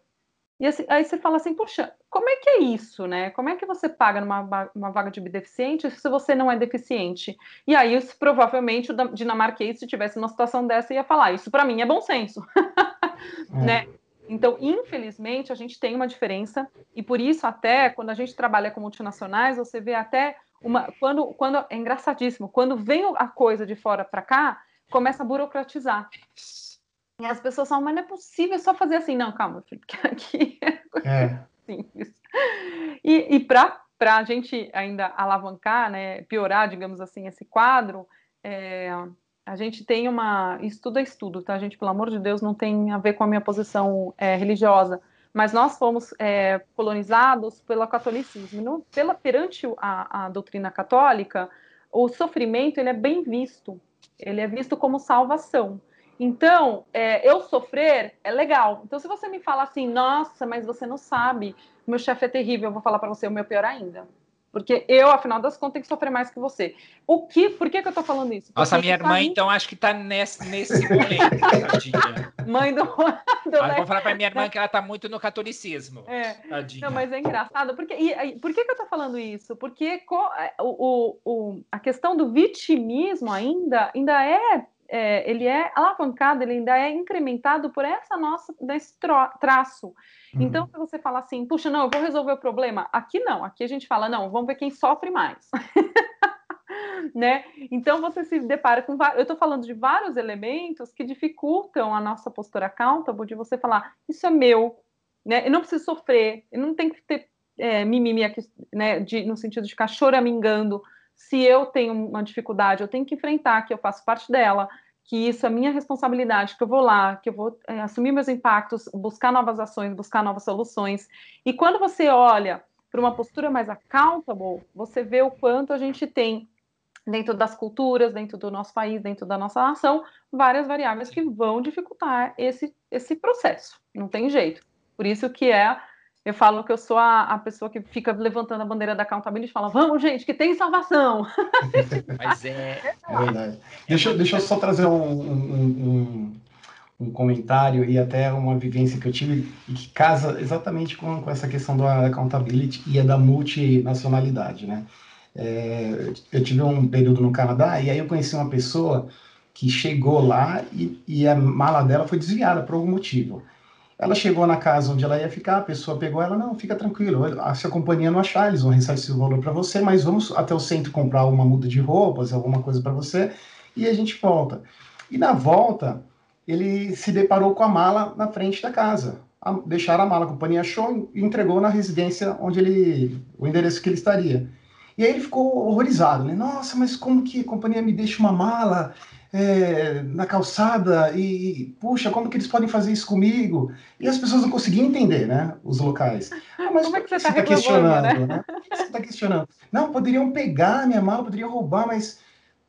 [SPEAKER 1] E assim, aí você fala assim, puxa, como é que é isso, né? Como é que você paga numa uma vaga de deficiente se você não é deficiente? E aí, isso, provavelmente, o dinamarquês, se tivesse uma situação dessa, ia falar, isso para mim é bom senso, é. né? Então, infelizmente, a gente tem uma diferença, e por isso, até quando a gente trabalha com multinacionais, você vê até uma. Quando, quando é engraçadíssimo, quando vem a coisa de fora para cá, começa a burocratizar. E as pessoas falam, mas não é possível só fazer assim. Não, calma, filho, porque aqui é simples. E, e para a gente ainda alavancar, né, piorar, digamos assim, esse quadro, é, a gente tem uma. Estudo é estudo, tá, gente? Pelo amor de Deus, não tem a ver com a minha posição é, religiosa. Mas nós fomos é, colonizados pelo catolicismo. No, pela, perante a, a doutrina católica, o sofrimento ele é bem visto. Ele é visto como salvação. Então, é, eu sofrer é legal. Então, se você me fala assim, nossa, mas você não sabe, meu chefe é terrível, eu vou falar para você o meu pior ainda. Porque eu, afinal das contas, tenho que sofrer mais que você. O que? Por que, que eu tô falando isso? Porque
[SPEAKER 2] Nossa, minha irmã, mim... então, acho que tá nesse, nesse momento, tadinha.
[SPEAKER 1] Mãe do. do
[SPEAKER 2] ah, vou falar pra minha irmã que ela tá muito no catolicismo.
[SPEAKER 1] É. Tadinha. Não, mas é engraçado. Porque, e, por que, que eu tô falando isso? Porque co, é, o, o, a questão do vitimismo ainda, ainda é é, ele é alavancado, ele ainda é incrementado por essa nossa desse traço. Uhum. Então, se você fala assim, puxa, não, eu vou resolver o problema, aqui não, aqui a gente fala, não, vamos ver quem sofre mais. né? Então você se depara com eu estou falando de vários elementos que dificultam a nossa postura accountable de você falar, isso é meu, né? Eu não preciso sofrer, eu não tenho que ter é, mimimi aqui, né? De, no sentido de ficar choramingando se eu tenho uma dificuldade, eu tenho que enfrentar, que eu faço parte dela, que isso é minha responsabilidade, que eu vou lá, que eu vou é, assumir meus impactos, buscar novas ações, buscar novas soluções. E quando você olha para uma postura mais accountable, você vê o quanto a gente tem dentro das culturas, dentro do nosso país, dentro da nossa nação, várias variáveis que vão dificultar esse, esse processo. Não tem jeito. Por isso que é eu falo que eu sou a, a pessoa que fica levantando a bandeira da accountability e fala, vamos, gente, que tem salvação.
[SPEAKER 2] Mas é...
[SPEAKER 3] é verdade. Deixa, deixa eu só trazer um, um, um, um, comentário e até uma vivência que eu tive e que casa exatamente com, com essa questão da accountability e é da multinacionalidade, né? É, eu tive um período no Canadá e aí eu conheci uma pessoa que chegou lá e, e a mala dela foi desviada por algum motivo. Ela chegou na casa onde ela ia ficar, a pessoa pegou ela, não, fica tranquilo, se a companhia não achar, eles vão ressarcir o valor para você, mas vamos até o centro comprar uma muda de roupas, alguma coisa para você, e a gente volta. E na volta, ele se deparou com a mala na frente da casa. A, deixaram a mala, a companhia achou e entregou na residência onde ele, o endereço que ele estaria. E aí ele ficou horrorizado, né? Nossa, mas como que a companhia me deixa uma mala? É, na calçada e, puxa, como que eles podem fazer isso comigo? E as pessoas não conseguiam entender, né? Os locais.
[SPEAKER 1] Ah, mas como é que você está tá questionando? Né? né?
[SPEAKER 3] Você está questionando. Não, poderiam pegar minha mala, poderiam roubar, mas,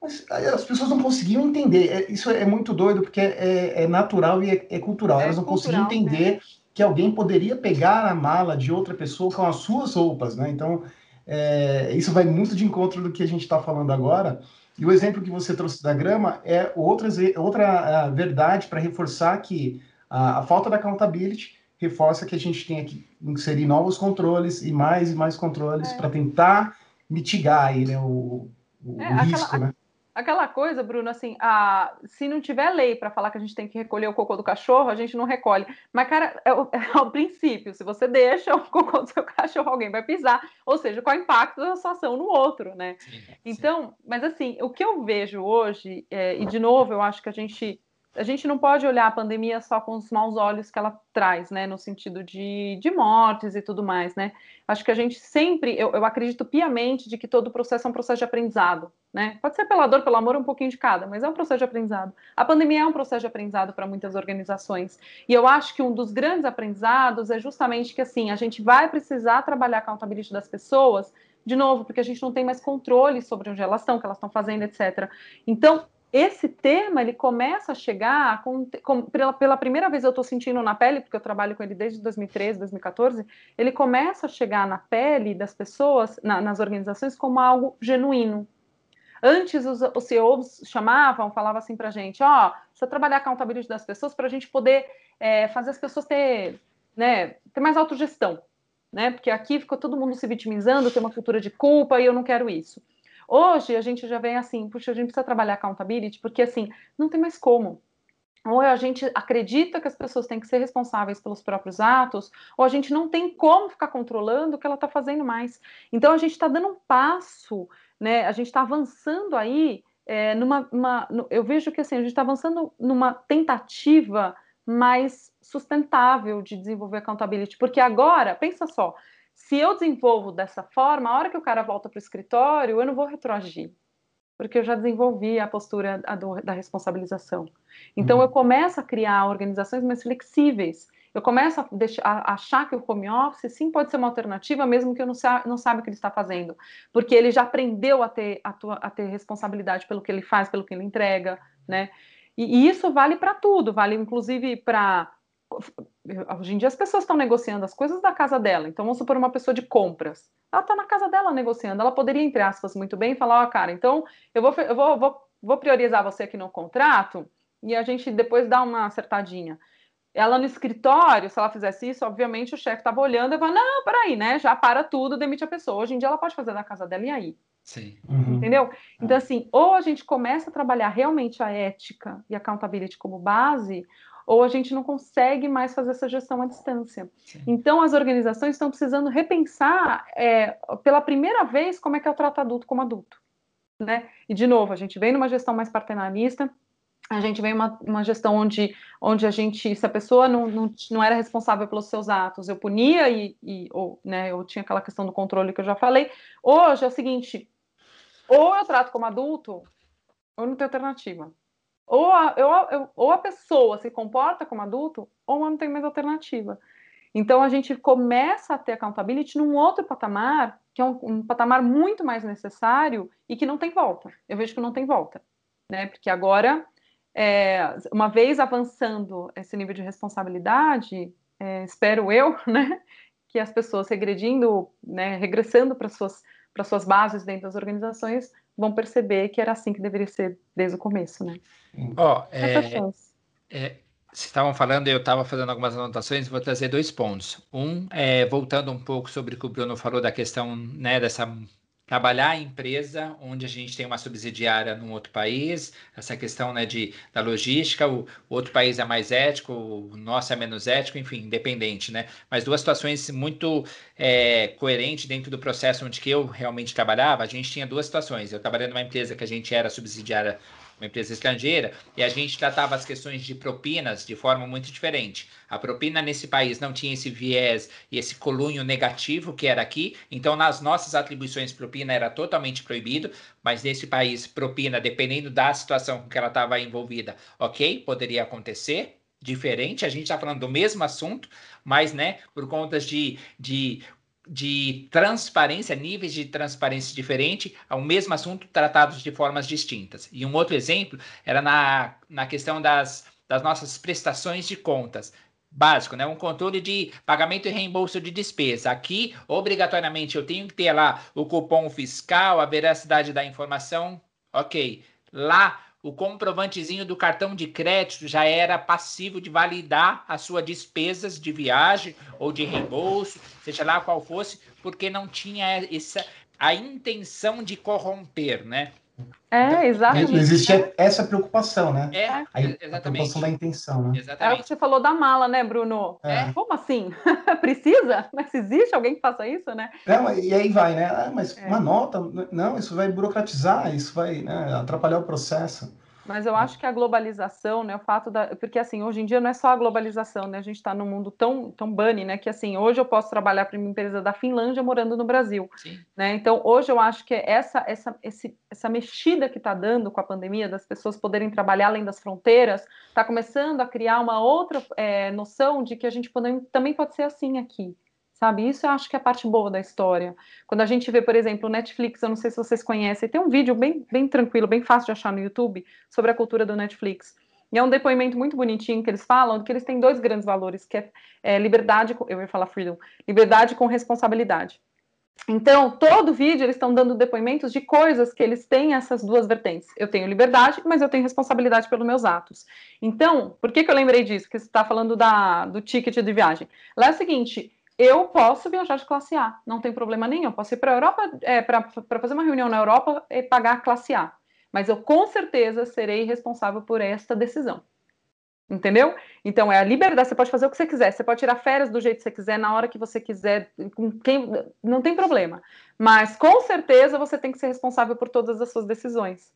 [SPEAKER 3] mas as pessoas não conseguiam entender. É, isso é muito doido, porque é, é natural e é, é cultural. É Elas não cultural, conseguiam entender. Né? que alguém poderia pegar a mala de outra pessoa com as suas roupas, né? Então, é, isso vai muito de encontro do que a gente está falando agora. E o exemplo que você trouxe da grama é outra, outra verdade para reforçar que a, a, falta da accountability reforça que a gente tem que inserir novos controles e mais e mais controles é. para tentar mitigar aí, né, o, o, é, o risco, aquela, né?
[SPEAKER 1] Aquela coisa, Bruno, assim, a, se não tiver lei para falar que a gente tem que recolher o cocô do cachorro, a gente não recolhe. Mas, cara, é o, é o, princípio. Se você deixa o cocô do seu cachorro, alguém vai pisar. Ou seja, qual é o impacto da sua ação no outro, né? Sim, então, sim. mas assim, o que eu vejo hoje, é, e de novo, eu acho que a gente a gente não pode olhar a pandemia só com os maus olhos que ela traz, né, no sentido de, de mortes e tudo mais, né? Acho que a gente sempre, eu, eu acredito piamente de que todo processo é um processo de aprendizado, né? Pode ser pela dor, pelo amor, um pouquinho de cada, mas é um processo de aprendizado. A pandemia é um processo de aprendizado para muitas organizações. E eu acho que um dos grandes aprendizados é justamente que, assim, a gente vai precisar trabalhar a accountability das pessoas, de novo, porque a gente não tem mais controle sobre onde elas estão, o que elas estão fazendo, etc. Então, esse tema ele começa a chegar com, com, pela, pela, primeira vez eu estou sentindo na pele porque eu trabalho com ele desde 2013 2014 ele começa a chegar na pele das pessoas na, nas organizações como algo genuíno. Antes os, os CEOs chamavam falavam assim para gente ó oh, precisa trabalhar a accountability das pessoas para a gente poder é, fazer as pessoas ter né ter mais autogestão né porque aqui ficou todo mundo se vitimizando tem uma cultura de culpa e eu não quero isso Hoje a gente já vem assim, puxa, a gente precisa trabalhar accountability, porque assim, não tem mais como. Ou a gente acredita que as pessoas têm que ser responsáveis pelos próprios atos, ou a gente não tem como ficar controlando o que ela está fazendo mais. Então a gente está dando um passo, né? A gente está avançando aí é, numa. Uma, eu vejo que assim, a gente está avançando numa tentativa mais sustentável de desenvolver accountability, porque agora, pensa só, se eu desenvolvo dessa forma, a hora que o cara volta para o escritório, eu não vou retroagir, porque eu já desenvolvi a postura da responsabilização. Então, uhum. eu começo a criar organizações mais flexíveis. Eu começo a, deixar, a, achar que o home office sim pode ser uma alternativa, mesmo que eu não, sa não saiba o que ele está fazendo, porque ele já aprendeu a ter, a, tua, a ter responsabilidade pelo que ele faz, pelo que ele entrega, né? E, e isso vale para tudo, vale inclusive para Hoje em dia as pessoas estão negociando as coisas da casa dela. Então vamos supor uma pessoa de compras. Ela está na casa dela negociando. Ela poderia, entre aspas, muito bem, falar, ó, oh, cara, então eu vou, eu vou, vou, vou priorizar você aqui no contrato e a gente depois dá uma acertadinha. Ela no escritório, se ela fizesse isso, obviamente o chefe estava olhando e vai, não, peraí, né? Já para tudo, demite a pessoa. Hoje em dia ela pode fazer da casa dela e aí.
[SPEAKER 2] Sim.
[SPEAKER 1] Uhum. Entendeu? Então, assim, ou a gente começa a trabalhar realmente a ética e a accountability como base, ou a gente não consegue mais fazer essa gestão à distância. Sim. Então, as organizações estão precisando repensar, é, pela primeira vez, como é que é o trato adulto como adulto. Né? E, de novo, a gente vem numa gestão mais paternalista, a gente vem uma, uma gestão onde, onde a gente, se a pessoa não, não, não era responsável pelos seus atos, eu punia e, e ou, né, eu tinha aquela questão do controle que eu já falei. Hoje é o seguinte, ou eu trato como adulto, ou não tem alternativa. Ou a, ou a pessoa se comporta como adulto, ou não tem mais alternativa. Então a gente começa a ter accountability num outro patamar, que é um, um, patamar muito mais necessário e que não tem volta. Eu vejo que não tem volta, né? Porque agora, é, uma vez avançando esse nível de responsabilidade, é, espero eu, né, que as pessoas regredindo, né, regressando para suas para suas bases dentro das organizações, vão perceber que era assim que deveria ser desde o começo, né?
[SPEAKER 2] Ó, oh, é, é, vocês estavam falando, eu estava fazendo algumas anotações, vou trazer dois pontos. Um, é, voltando um pouco sobre o que o Bruno falou da questão né, dessa trabalhar a empresa onde a gente tem uma subsidiária num outro país, essa questão né, de, da logística, o, o outro país é mais ético, o nosso é menos ético, enfim, independente, né? Mas duas situações muito é, coerentes dentro do processo onde que eu realmente trabalhava, a gente tinha duas situações. Eu trabalhei numa empresa que a gente era subsidiária uma empresa estrangeira, e a gente tratava as questões de propinas de forma muito diferente. A propina nesse país não tinha esse viés e esse colunho negativo que era aqui, então nas nossas atribuições propina era totalmente proibido, mas nesse país propina, dependendo da situação com que ela estava envolvida, ok, poderia acontecer, diferente, a gente está falando do mesmo assunto, mas, né, por conta de, de de transparência, níveis de transparência diferentes, ao mesmo assunto tratados de formas distintas. E um outro exemplo era na, na questão das, das nossas prestações de contas. básico, né? Um controle de pagamento e reembolso de despesa. Aqui, obrigatoriamente, eu tenho que ter lá o cupom fiscal, a veracidade da informação. Ok. Lá, o comprovantezinho do cartão de crédito já era passivo de validar as suas despesas de viagem ou de reembolso, seja lá qual fosse, porque não tinha essa a intenção de corromper, né?
[SPEAKER 1] É, então, exatamente.
[SPEAKER 3] Não existe essa preocupação, né?
[SPEAKER 2] É,
[SPEAKER 3] a, exatamente. A preocupação da intenção, né?
[SPEAKER 1] Exatamente. É o que você falou da mala, né, Bruno? É. Como assim? Precisa? Mas existe alguém que faça isso, né?
[SPEAKER 3] Não, e aí vai, né? Ah, mas é. uma nota, não, isso vai burocratizar, isso vai né, atrapalhar o processo.
[SPEAKER 1] Mas eu acho que a globalização, né, o fato da, porque assim, hoje em dia não é só a globalização, né, a gente está num mundo tão, tão bunny, né, que assim, hoje eu posso trabalhar para uma empresa da Finlândia morando no Brasil, Sim. né, então hoje eu acho que essa, essa, esse, essa mexida que está dando com a pandemia, das pessoas poderem trabalhar além das fronteiras, está começando a criar uma outra é, noção de que a gente pode, também pode ser assim aqui, sabe? Isso eu acho que é a parte boa da história. Quando a gente vê, por exemplo, o Netflix, eu não sei se vocês conhecem, tem um vídeo bem, bem tranquilo, bem fácil de achar no YouTube, sobre a cultura do Netflix. E é um depoimento muito bonitinho que eles falam que eles têm dois grandes valores, que é, é liberdade, eu ia falar freedom, liberdade com responsabilidade. Então, todo vídeo eles estão dando depoimentos de coisas que eles têm essas duas vertentes. Eu tenho liberdade, mas eu tenho responsabilidade pelos meus atos. Então, por que, que eu lembrei disso? Que você está falando da, do ticket de viagem. Lá é o seguinte: eu posso viajar de classe A, não tem problema nenhum. Eu posso ir para a Europa, é, para fazer uma reunião na Europa e pagar a classe A. Mas eu com certeza serei responsável por esta decisão. Entendeu? Então é a liberdade, você pode fazer o que você quiser, você pode tirar férias do jeito que você quiser, na hora que você quiser, com quem, não tem problema. Mas com certeza você tem que ser responsável por todas as suas decisões.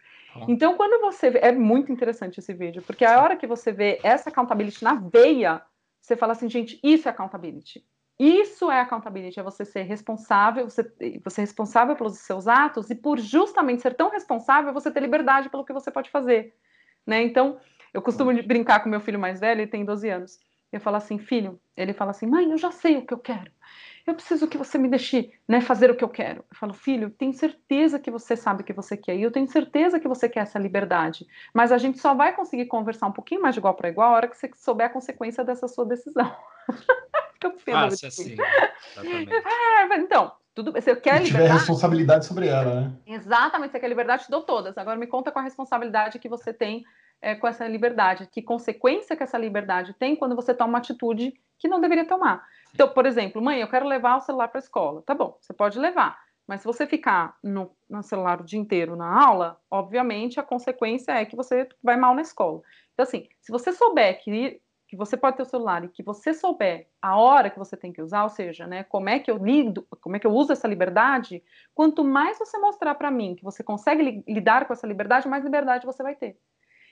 [SPEAKER 1] Então, quando você vê, é muito interessante esse vídeo, porque a hora que você vê essa accountability na veia, você fala assim, gente, isso é accountability. Isso é accountability, é você ser responsável, você, você é responsável pelos seus atos e por justamente ser tão responsável, você ter liberdade pelo que você pode fazer, né? Então, eu costumo brincar com meu filho mais velho, ele tem 12 anos. Eu falo assim, filho, ele fala assim, mãe, eu já sei o que eu quero. Eu preciso que você me deixe né, fazer o que eu quero. Eu falo, filho, tenho certeza que você sabe o que você quer. E eu tenho certeza que você quer essa liberdade. Mas a gente só vai conseguir conversar um pouquinho mais de igual para igual a hora que você souber a consequência dessa sua decisão.
[SPEAKER 2] Fácil assim.
[SPEAKER 1] É, então, tudo, você quer
[SPEAKER 3] liberdade? tiver responsabilidade sobre ela, né?
[SPEAKER 1] Exatamente, você quer liberdade, te dou todas. Agora me conta com a responsabilidade que você tem é, com essa liberdade, que consequência que essa liberdade tem quando você toma uma atitude que não deveria tomar. Então, por exemplo, mãe, eu quero levar o celular para a escola. Tá bom, você pode levar. Mas se você ficar no, no, celular o dia inteiro na aula, obviamente a consequência é que você vai mal na escola. Então, assim, se você souber que que você pode ter o celular e que você souber a hora que você tem que usar, ou seja, né, como é que eu lido, como é que eu uso essa liberdade, quanto mais você mostrar para mim que você consegue li lidar com essa liberdade, mais liberdade você vai ter.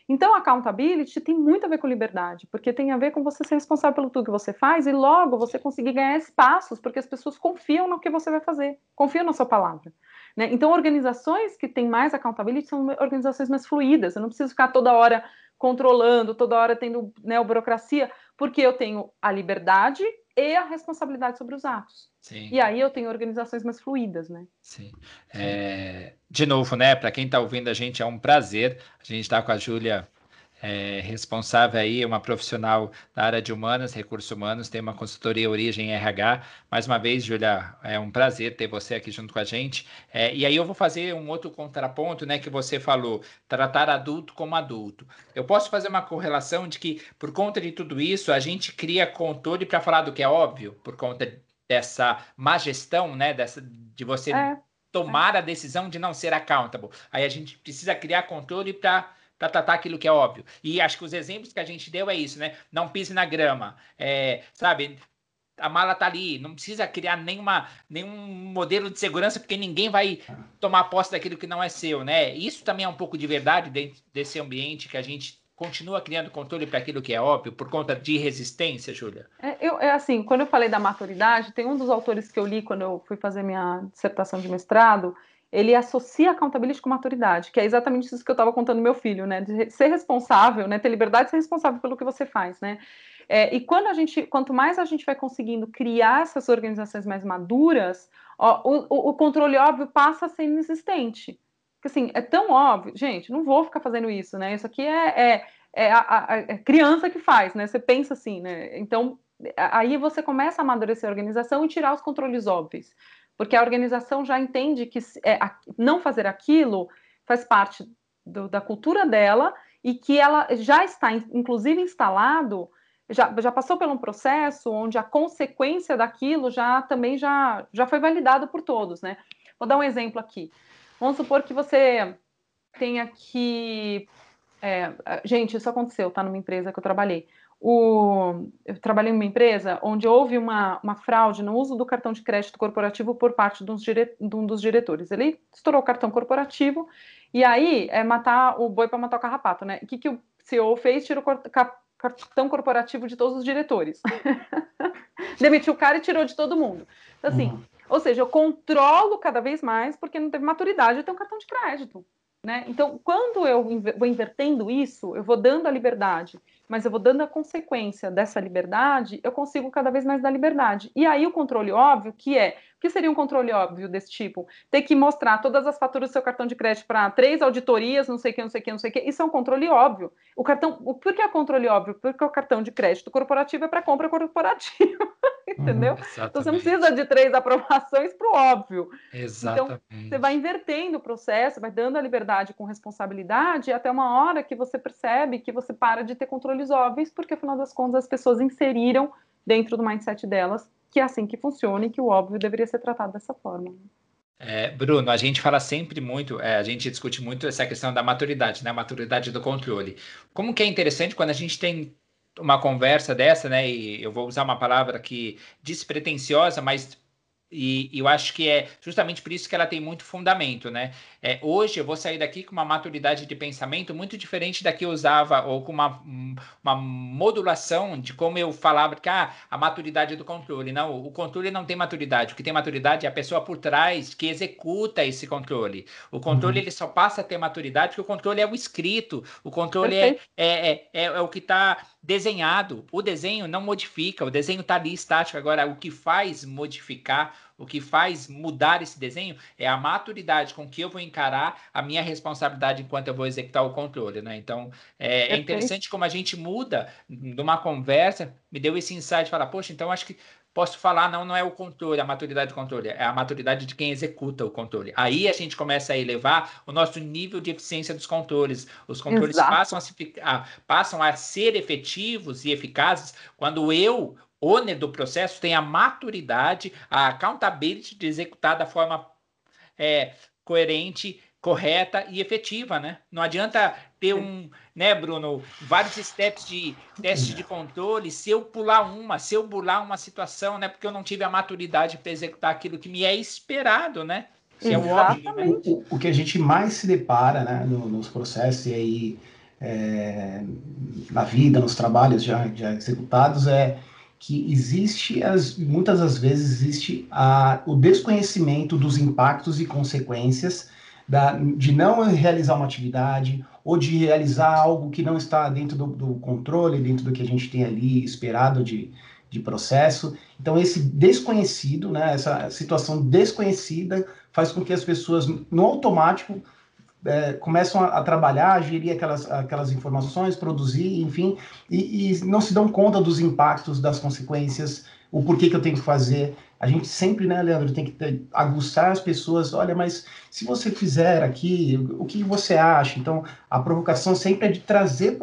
[SPEAKER 1] Então, accountability tem muito a ver com liberdade, porque tem a ver com você ser responsável pelo tudo que você faz e logo você conseguir ganhar espaços, porque as pessoas confiam no que você vai fazer, confiam na sua palavra. Né? Então, organizações que têm mais accountability são organizações mais fluídas. Eu não preciso ficar toda hora controlando, toda hora tendo né, burocracia, porque eu tenho a liberdade e a responsabilidade sobre os atos. Sim. E aí eu tenho organizações mais fluídas, né?
[SPEAKER 2] Sim. É, de novo, né? Para quem está ouvindo a gente, é um prazer. A gente está com a Júlia é, responsável aí, uma profissional da área de humanas, recursos humanos, tem uma consultoria Origem RH. Mais uma vez, Julia, é um prazer ter você aqui junto com a gente. É, e aí eu vou fazer um outro contraponto, né, que você falou, tratar adulto como adulto. Eu posso fazer uma correlação de que, por conta de tudo isso, a gente cria controle para falar do que é óbvio, por conta dessa má gestão, né, dessa, de você é, tomar é. a decisão de não ser accountable. Aí a gente precisa criar controle para para tratar aquilo que é óbvio. E acho que os exemplos que a gente deu é isso, né? Não pise na grama, é, sabe? A mala tá ali, não precisa criar nenhuma, nenhum modelo de segurança, porque ninguém vai tomar posse daquilo que não é seu, né? Isso também é um pouco de verdade dentro desse ambiente que a gente continua criando controle para aquilo que é óbvio por conta de resistência, Júlia?
[SPEAKER 1] É, eu, é assim, quando eu falei da maturidade, tem um dos autores que eu li quando eu fui fazer minha dissertação de mestrado, ele associa accountability com maturidade, que é exatamente isso que eu estava contando meu filho, né? De ser responsável, né? Ter liberdade de ser responsável pelo que você faz, né? É, e quando a gente, quanto mais a gente vai conseguindo criar essas organizações mais maduras, ó, o, o, controle óbvio passa a ser inexistente. Porque assim, é tão óbvio, gente, não vou ficar fazendo isso, né? Isso aqui é, é é a, a, a, criança que faz, né? Você pensa assim, né? Então, aí você começa a amadurecer a organização e tirar os controles óbvios, porque a organização já entende que é, não fazer aquilo faz parte do, da cultura dela e que ela já está, inclusive, instalado, já, já passou por um processo onde a consequência daquilo já também já, já foi validado por todos, né? Vou dar um exemplo aqui. Vamos supor que você tenha que. É, gente, isso aconteceu, tá? Numa empresa que eu trabalhei. O, eu trabalhei numa empresa onde houve uma, uma fraude no uso do cartão de crédito corporativo por parte de um, dire, de um dos diretores. Ele estourou o cartão corporativo e aí é matar o boi para matar o carrapato, né? O que, que o CEO fez? Tirou o cartão corporativo de todos os diretores. Demitiu o cara e tirou de todo mundo. Então, assim, uhum. ou seja, eu controlo cada vez mais porque não teve maturidade de ter um cartão de crédito. Né? Então, quando eu vou invertendo isso, eu vou dando a liberdade mas eu vou dando a consequência dessa liberdade, eu consigo cada vez mais dar liberdade. E aí o controle óbvio, que é, que seria um controle óbvio desse tipo? Ter que mostrar todas as faturas do seu cartão de crédito para três auditorias, não sei o que, não sei o que, não sei o que, isso é um controle óbvio. O cartão, por que é controle óbvio? Porque o cartão de crédito corporativo é para compra corporativa, entendeu? Hum, então você não precisa de três aprovações para o óbvio.
[SPEAKER 2] Exatamente.
[SPEAKER 1] Então você vai invertendo o processo, vai dando a liberdade com responsabilidade até uma hora que você percebe que você para de ter controle óbvios, porque afinal das contas as pessoas inseriram dentro do mindset delas que é assim que funciona e que o óbvio deveria ser tratado dessa forma.
[SPEAKER 2] É, Bruno, a gente fala sempre muito, é, a gente discute muito essa questão da maturidade, né? Maturidade do controle. Como que é interessante quando a gente tem uma conversa dessa, né? E eu vou usar uma palavra que despretensiosa, mas e, eu acho que é justamente por isso que ela tem muito fundamento, né? É, hoje eu vou sair daqui com uma maturidade de pensamento muito diferente da que eu usava, ou com uma, uma modulação de como eu falava que ah, a maturidade do controle. Não, o controle não tem maturidade. O que tem maturidade é a pessoa por trás que executa esse controle. O controle uhum. ele só passa a ter maturidade porque o controle é o escrito, o controle é, é, é, é, é o que está desenhado. O desenho não modifica, o desenho está ali estático. Agora, o que faz modificar, o que faz mudar esse desenho é a maturidade com que eu vou encarar a minha responsabilidade enquanto eu vou executar o controle, né? Então, é, é interessante como a gente muda numa conversa, me deu esse insight de falar, poxa, então acho que posso falar, não, não é o controle, a maturidade do controle, é a maturidade de quem executa o controle. Aí a gente começa a elevar o nosso nível de eficiência dos controles. Os controles passam a, se, a, passam a ser efetivos e eficazes quando eu, owner do processo, tenho a maturidade, a accountability de executar da forma é, coerente correta e efetiva, né? Não adianta ter um, né, Bruno, vários steps de teste de controle, se eu pular uma, se eu burlar uma situação, né, porque eu não tive a maturidade para executar aquilo que me é esperado, né?
[SPEAKER 3] Que é o óbvio, né? o, o, que a gente mais se depara, né, no, nos processos e aí é, na vida, nos trabalhos já, já executados é que existe, as, muitas das vezes existe a, o desconhecimento dos impactos e consequências da, de não realizar uma atividade ou de realizar algo que não está dentro do, do controle, dentro do que a gente tem ali esperado de, de processo. Então, esse desconhecido, né, essa situação desconhecida, faz com que as pessoas, no automático, é, começam a, a, trabalhar, a gerir aquelas, aquelas informações, produzir, enfim, e, e, não se dão conta dos impactos, das consequências, o porquê que eu tenho que fazer. A gente sempre, né, Leandro, tem que ter, aguçar as pessoas. Olha, mas se você fizer aqui, o que você acha? Então, a provocação sempre é de trazer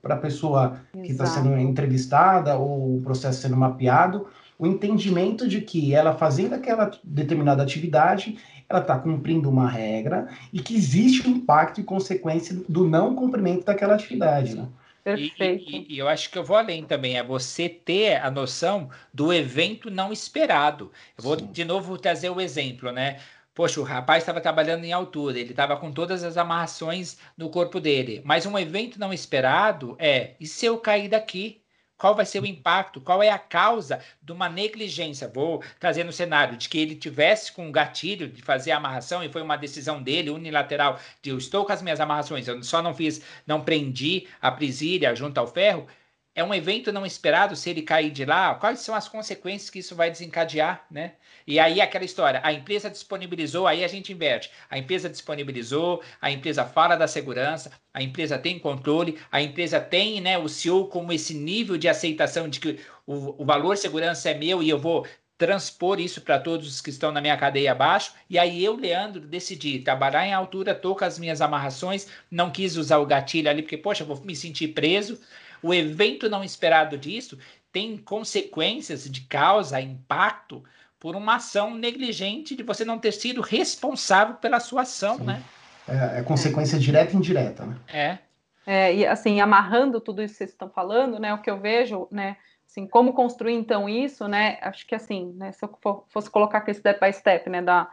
[SPEAKER 3] para a pessoa que está sendo entrevistada ou o processo sendo mapeado o entendimento de que ela fazendo aquela determinada atividade, ela está cumprindo uma regra e que existe um impacto e consequência do não cumprimento daquela atividade, né?
[SPEAKER 1] Perfeito.
[SPEAKER 2] E, e, e, eu acho que eu vou além também, é você ter a noção do evento não esperado. Eu vou Sim. de novo trazer o exemplo, né? Poxa, o rapaz estava trabalhando em altura, ele estava com todas as amarrações no corpo dele. Mas um evento não esperado é: e se eu cair daqui? Qual vai ser o impacto? Qual é a causa de uma negligência? Vou trazer no cenário de que ele tivesse com um gatilho de fazer a amarração e foi uma decisão dele unilateral de eu estou com as minhas amarrações, eu só não fiz, não prendi a presilha junto ao ferro. É um evento não esperado, se ele cair de lá, quais são as consequências que isso vai desencadear, né? E aí aquela história, a empresa disponibilizou, aí a gente inverte. A empresa disponibilizou, a empresa fala da segurança, a empresa tem controle, a empresa tem, né, o CEO como esse nível de aceitação de que o, o valor segurança é meu e eu vou transpor isso para todos os que estão na minha cadeia abaixo. E aí eu, Leandro, decidi trabalhar em altura, tô com as minhas amarrações, não quis usar o gatilho ali, porque, poxa, vou me sentir preso. O evento não esperado disso tem consequências de causa, impacto, por uma ação negligente de você não ter sido responsável pela sua ação, Sim. né?
[SPEAKER 3] É, é, consequência direta e indireta, né?
[SPEAKER 1] É. é. E assim, amarrando tudo isso que vocês estão falando, né? O que eu vejo, né? Assim, como construir então isso, né? Acho que assim, né? Se eu fosse colocar aqui step by step, né? Da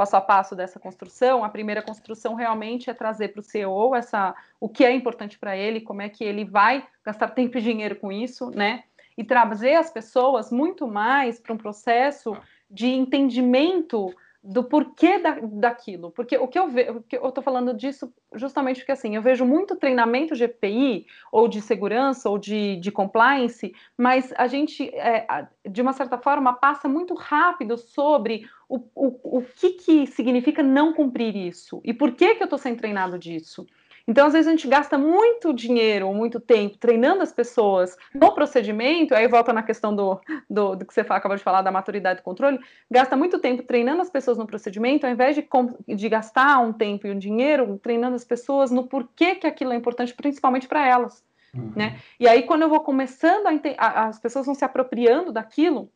[SPEAKER 1] passo a passo dessa construção, a primeira construção realmente é trazer para o CEO essa, o que é importante para ele, como é que ele vai gastar tempo e dinheiro com isso, né? E trazer as pessoas muito mais para um processo de entendimento do porquê da, daquilo. Porque o que eu vejo, eu estou falando disso justamente porque assim, eu vejo muito treinamento de EPI, ou de segurança, ou de, de compliance, mas a gente, é, de uma certa forma, passa muito rápido sobre o, o, o que, que significa não cumprir isso e por que, que eu estou sendo treinado disso. Então, às vezes, a gente gasta muito dinheiro, muito tempo treinando as pessoas no procedimento, aí volta na questão do, do, do que você acabou de falar, da maturidade do controle, gasta muito tempo treinando as pessoas no procedimento, ao invés de, de gastar um tempo e um dinheiro treinando as pessoas no porquê que aquilo é importante, principalmente para elas. Uhum. Né? E aí, quando eu vou começando a, a, as pessoas vão se apropriando daquilo,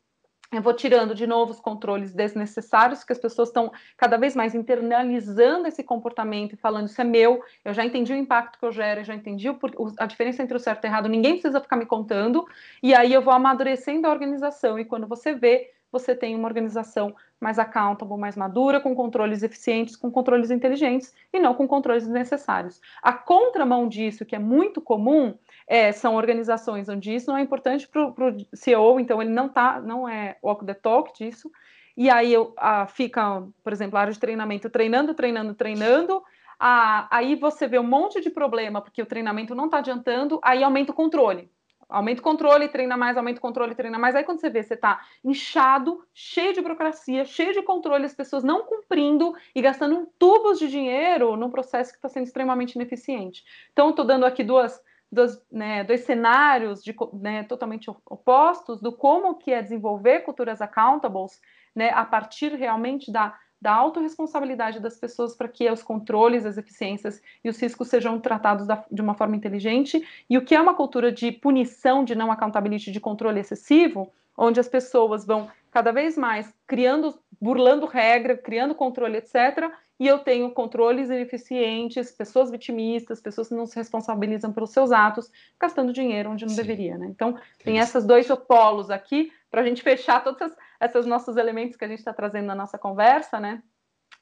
[SPEAKER 1] eu vou tirando de novo os controles desnecessários, que as pessoas estão cada vez mais internalizando esse comportamento e falando isso é meu, eu já entendi o impacto que eu gero, eu já entendi o, a diferença entre o certo e o errado, ninguém precisa ficar me contando, e aí eu vou amadurecendo a organização, e quando você vê, você tem uma organização mais accountable, mais madura, com controles eficientes, com controles inteligentes, e não com controles desnecessários. A contramão disso, que é muito comum, é, são organizações onde isso não é importante para o CEO, então ele não tá, não é walk the talk disso. E aí eu, a, fica, por exemplo, a área de treinamento treinando, treinando, treinando. A, aí você vê um monte de problema porque o treinamento não está adiantando, aí aumenta o controle. Aumenta o controle, treina mais, aumenta o controle, treina mais. Aí quando você vê, você está inchado, cheio de burocracia, cheio de controle, as pessoas não cumprindo e gastando tubos de dinheiro num processo que está sendo extremamente ineficiente. Então, estou dando aqui duas dos, né, dois cenários de, né, totalmente opostos do como que é desenvolver culturas accountables, né, a partir realmente da, da autorresponsabilidade das pessoas para que os controles, as eficiências e os riscos sejam tratados da, de uma forma inteligente, e o que é uma cultura de punição, de não accountability, de controle excessivo, onde as pessoas vão cada vez mais criando, burlando regra, criando controle, etc., e eu tenho controles ineficientes, pessoas vitimistas, pessoas que não se responsabilizam pelos seus atos, gastando dinheiro onde não Sim. deveria, né? Então, tem esses dois polos aqui, para a gente fechar todos esses, esses nossos elementos que a gente está trazendo na nossa conversa, né?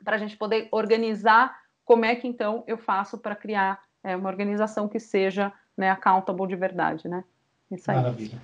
[SPEAKER 1] Para a gente poder organizar como é que, então, eu faço para criar é, uma organização que seja né, accountable de verdade, né?
[SPEAKER 3] Isso aí. Maravilha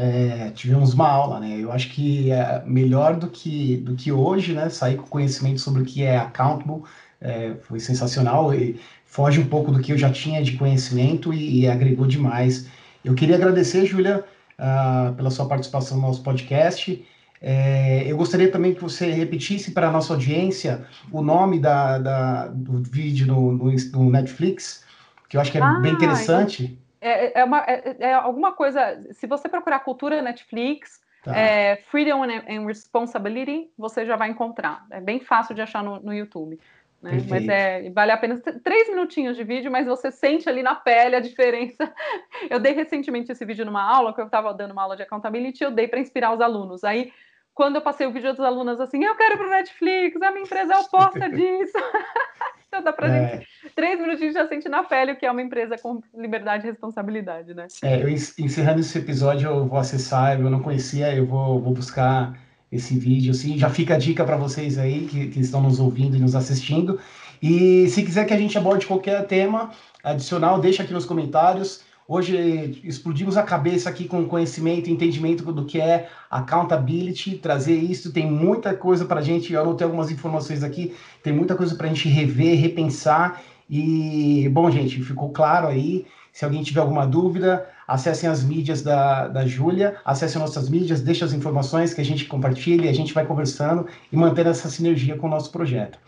[SPEAKER 3] é, tivemos uma aula, né? Eu acho que é melhor do que, do que hoje, né? Sair com conhecimento sobre o que é accountable é, foi sensacional e foge um pouco do que eu já tinha de conhecimento e, e agregou demais. Eu queria agradecer, Júlia, uh, pela sua participação no nosso podcast. É, eu gostaria também que você repetisse para a nossa audiência o nome da, da do vídeo no, no, no, Netflix, que eu acho que é ah, bem interessante.
[SPEAKER 1] É, é, uma, é, é, alguma coisa. Se você procurar cultura Netflix, tá. é, Freedom and Responsibility, você já vai encontrar. É bem fácil de achar no, no YouTube. Né? Mas é, vale a pena três minutinhos de vídeo, mas você sente ali na pele a diferença. Eu dei recentemente esse vídeo numa aula, que eu estava dando uma aula de accountability, eu dei para inspirar os alunos. Aí quando eu passei o vídeo dos alunos assim, eu quero para o Netflix, a minha empresa é oposta disso. então dá para é. gente, três minutinhos já sente na pele o que é uma empresa com liberdade e responsabilidade, né?
[SPEAKER 3] É, eu encerrando esse episódio, eu vou acessar, eu não conhecia, eu vou, vou buscar esse vídeo, assim, já fica a dica para vocês aí que, que estão nos ouvindo e nos assistindo. E se quiser que a gente aborde qualquer tema adicional, deixa aqui nos comentários. Hoje explodimos a cabeça aqui com conhecimento e entendimento do que é accountability, trazer isso. Tem muita coisa para a gente, eu anotei algumas informações aqui, tem muita coisa para a gente rever, repensar. E, bom, gente, ficou claro aí. Se alguém tiver alguma dúvida, acessem as mídias da, da Júlia, acessem nossas mídias, deixem as informações que a gente compartilha, a gente vai conversando e mantendo essa sinergia com o nosso projeto.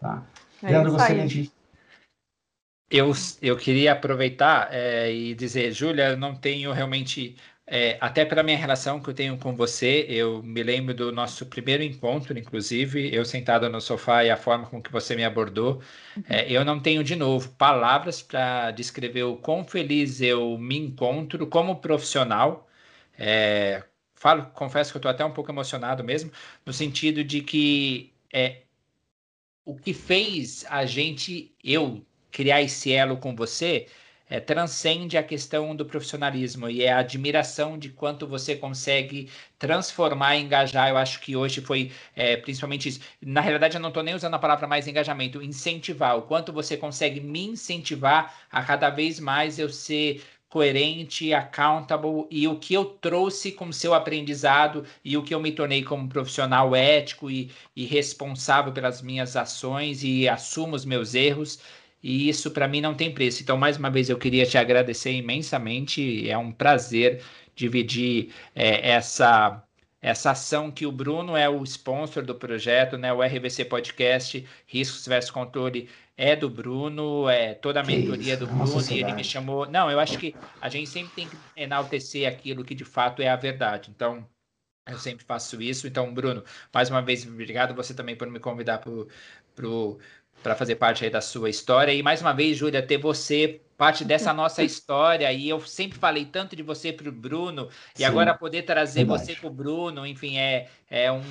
[SPEAKER 3] Tá?
[SPEAKER 1] É Leandro, gostaria de
[SPEAKER 2] eu, eu queria aproveitar é, e dizer, Júlia, eu não tenho realmente, é, até pela minha relação que eu tenho com você, eu me lembro do nosso primeiro encontro, inclusive, eu sentado no sofá e a forma com que você me abordou. É, eu não tenho, de novo, palavras para descrever o quão feliz eu me encontro como profissional. É, falo, confesso que eu estou até um pouco emocionado mesmo, no sentido de que é, o que fez a gente, eu criar esse elo com você é, transcende a questão do profissionalismo e é a admiração de quanto você consegue transformar e engajar. Eu acho que hoje foi é, principalmente isso. Na realidade, eu não estou nem usando a palavra mais engajamento, incentivar. O quanto você consegue me incentivar a cada vez mais eu ser coerente, accountable e o que eu trouxe como seu aprendizado e o que eu me tornei como profissional ético e, e responsável pelas minhas ações e assumo os meus erros e isso para mim não tem preço. Então, mais uma vez, eu queria te agradecer imensamente. É um prazer dividir é, essa essa ação que o Bruno é o sponsor do projeto, né? O RVC Podcast Riscos versus Controle é do Bruno, é toda a mentoria do Bruno e ele me chamou. Não, eu acho que a gente sempre tem que enaltecer aquilo que de fato é a verdade. Então, eu sempre faço isso. Então, Bruno, mais uma vez, obrigado você também por me convidar para o para fazer parte aí da sua história. E mais uma vez, Júlia, ter você parte dessa nossa história. E eu sempre falei tanto de você para o Bruno, e Sim, agora poder trazer verdade. você para o Bruno, enfim, é, é um.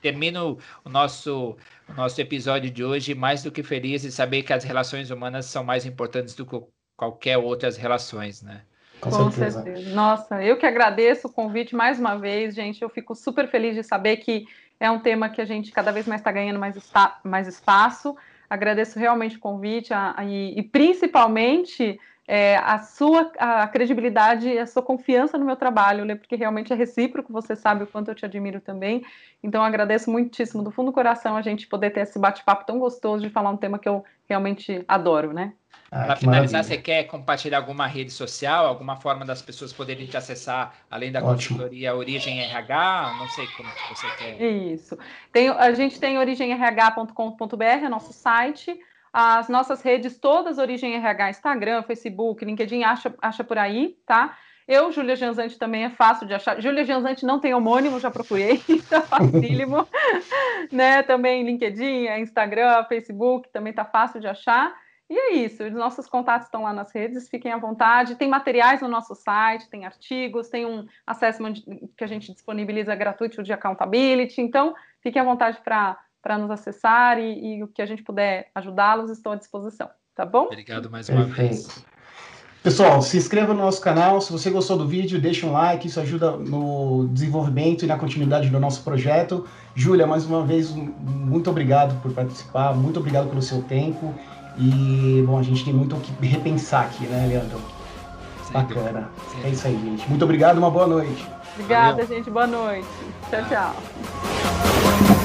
[SPEAKER 2] Termino o nosso, o nosso episódio de hoje mais do que feliz de saber que as relações humanas são mais importantes do que qualquer outras relações, né?
[SPEAKER 1] Com, Com certeza. certeza. Nossa, eu que agradeço o convite mais uma vez, gente. Eu fico super feliz de saber que é um tema que a gente cada vez mais está ganhando mais, mais espaço. Agradeço realmente o convite a, a, e, e, principalmente é, a sua a credibilidade e a sua confiança no meu trabalho, né, porque realmente é recíproco, você sabe o quanto eu te admiro também. Então, agradeço muitíssimo, do fundo do coração, a gente poder ter esse bate-papo tão gostoso de falar um tema que eu realmente adoro, né?
[SPEAKER 2] Ah, Para finalizar, maravilha. você quer compartilhar alguma rede social, alguma forma das pessoas poderem te acessar, além da Ótimo. consultoria Origem RH? Não sei como você quer.
[SPEAKER 1] Isso. Tem, a gente tem origemrh.com.br, é nosso site. As nossas redes todas, Origem RH, Instagram, Facebook, LinkedIn, acha, acha por aí, tá? Eu, Júlia Gianzante, também é fácil de achar. Júlia Gianzante não tem homônimo, já procurei, tá facílimo. né? Também LinkedIn, Instagram, Facebook, também tá fácil de achar. E é isso, os nossos contatos estão lá nas redes, fiquem à vontade. Tem materiais no nosso site, tem artigos, tem um assessment que a gente disponibiliza gratuito de accountability. Então, fiquem à vontade para nos acessar e, e, o que a gente puder ajudá-los, estou à disposição. Tá bom?
[SPEAKER 2] Obrigado mais uma vez.
[SPEAKER 3] Pessoal, se inscreva no nosso canal. Se você gostou do vídeo, deixe um like. Isso ajuda no desenvolvimento e na continuidade do nosso projeto. Júlia, mais uma vez, muito obrigado por participar. Muito obrigado pelo seu tempo. E, bom, a gente tem muito o que repensar aqui, né, Leandro? Sem Bacana. É isso aí, gente. Muito obrigado, uma boa noite.
[SPEAKER 1] Obrigada, Valeu. gente. Boa noite. Tchau, tchau.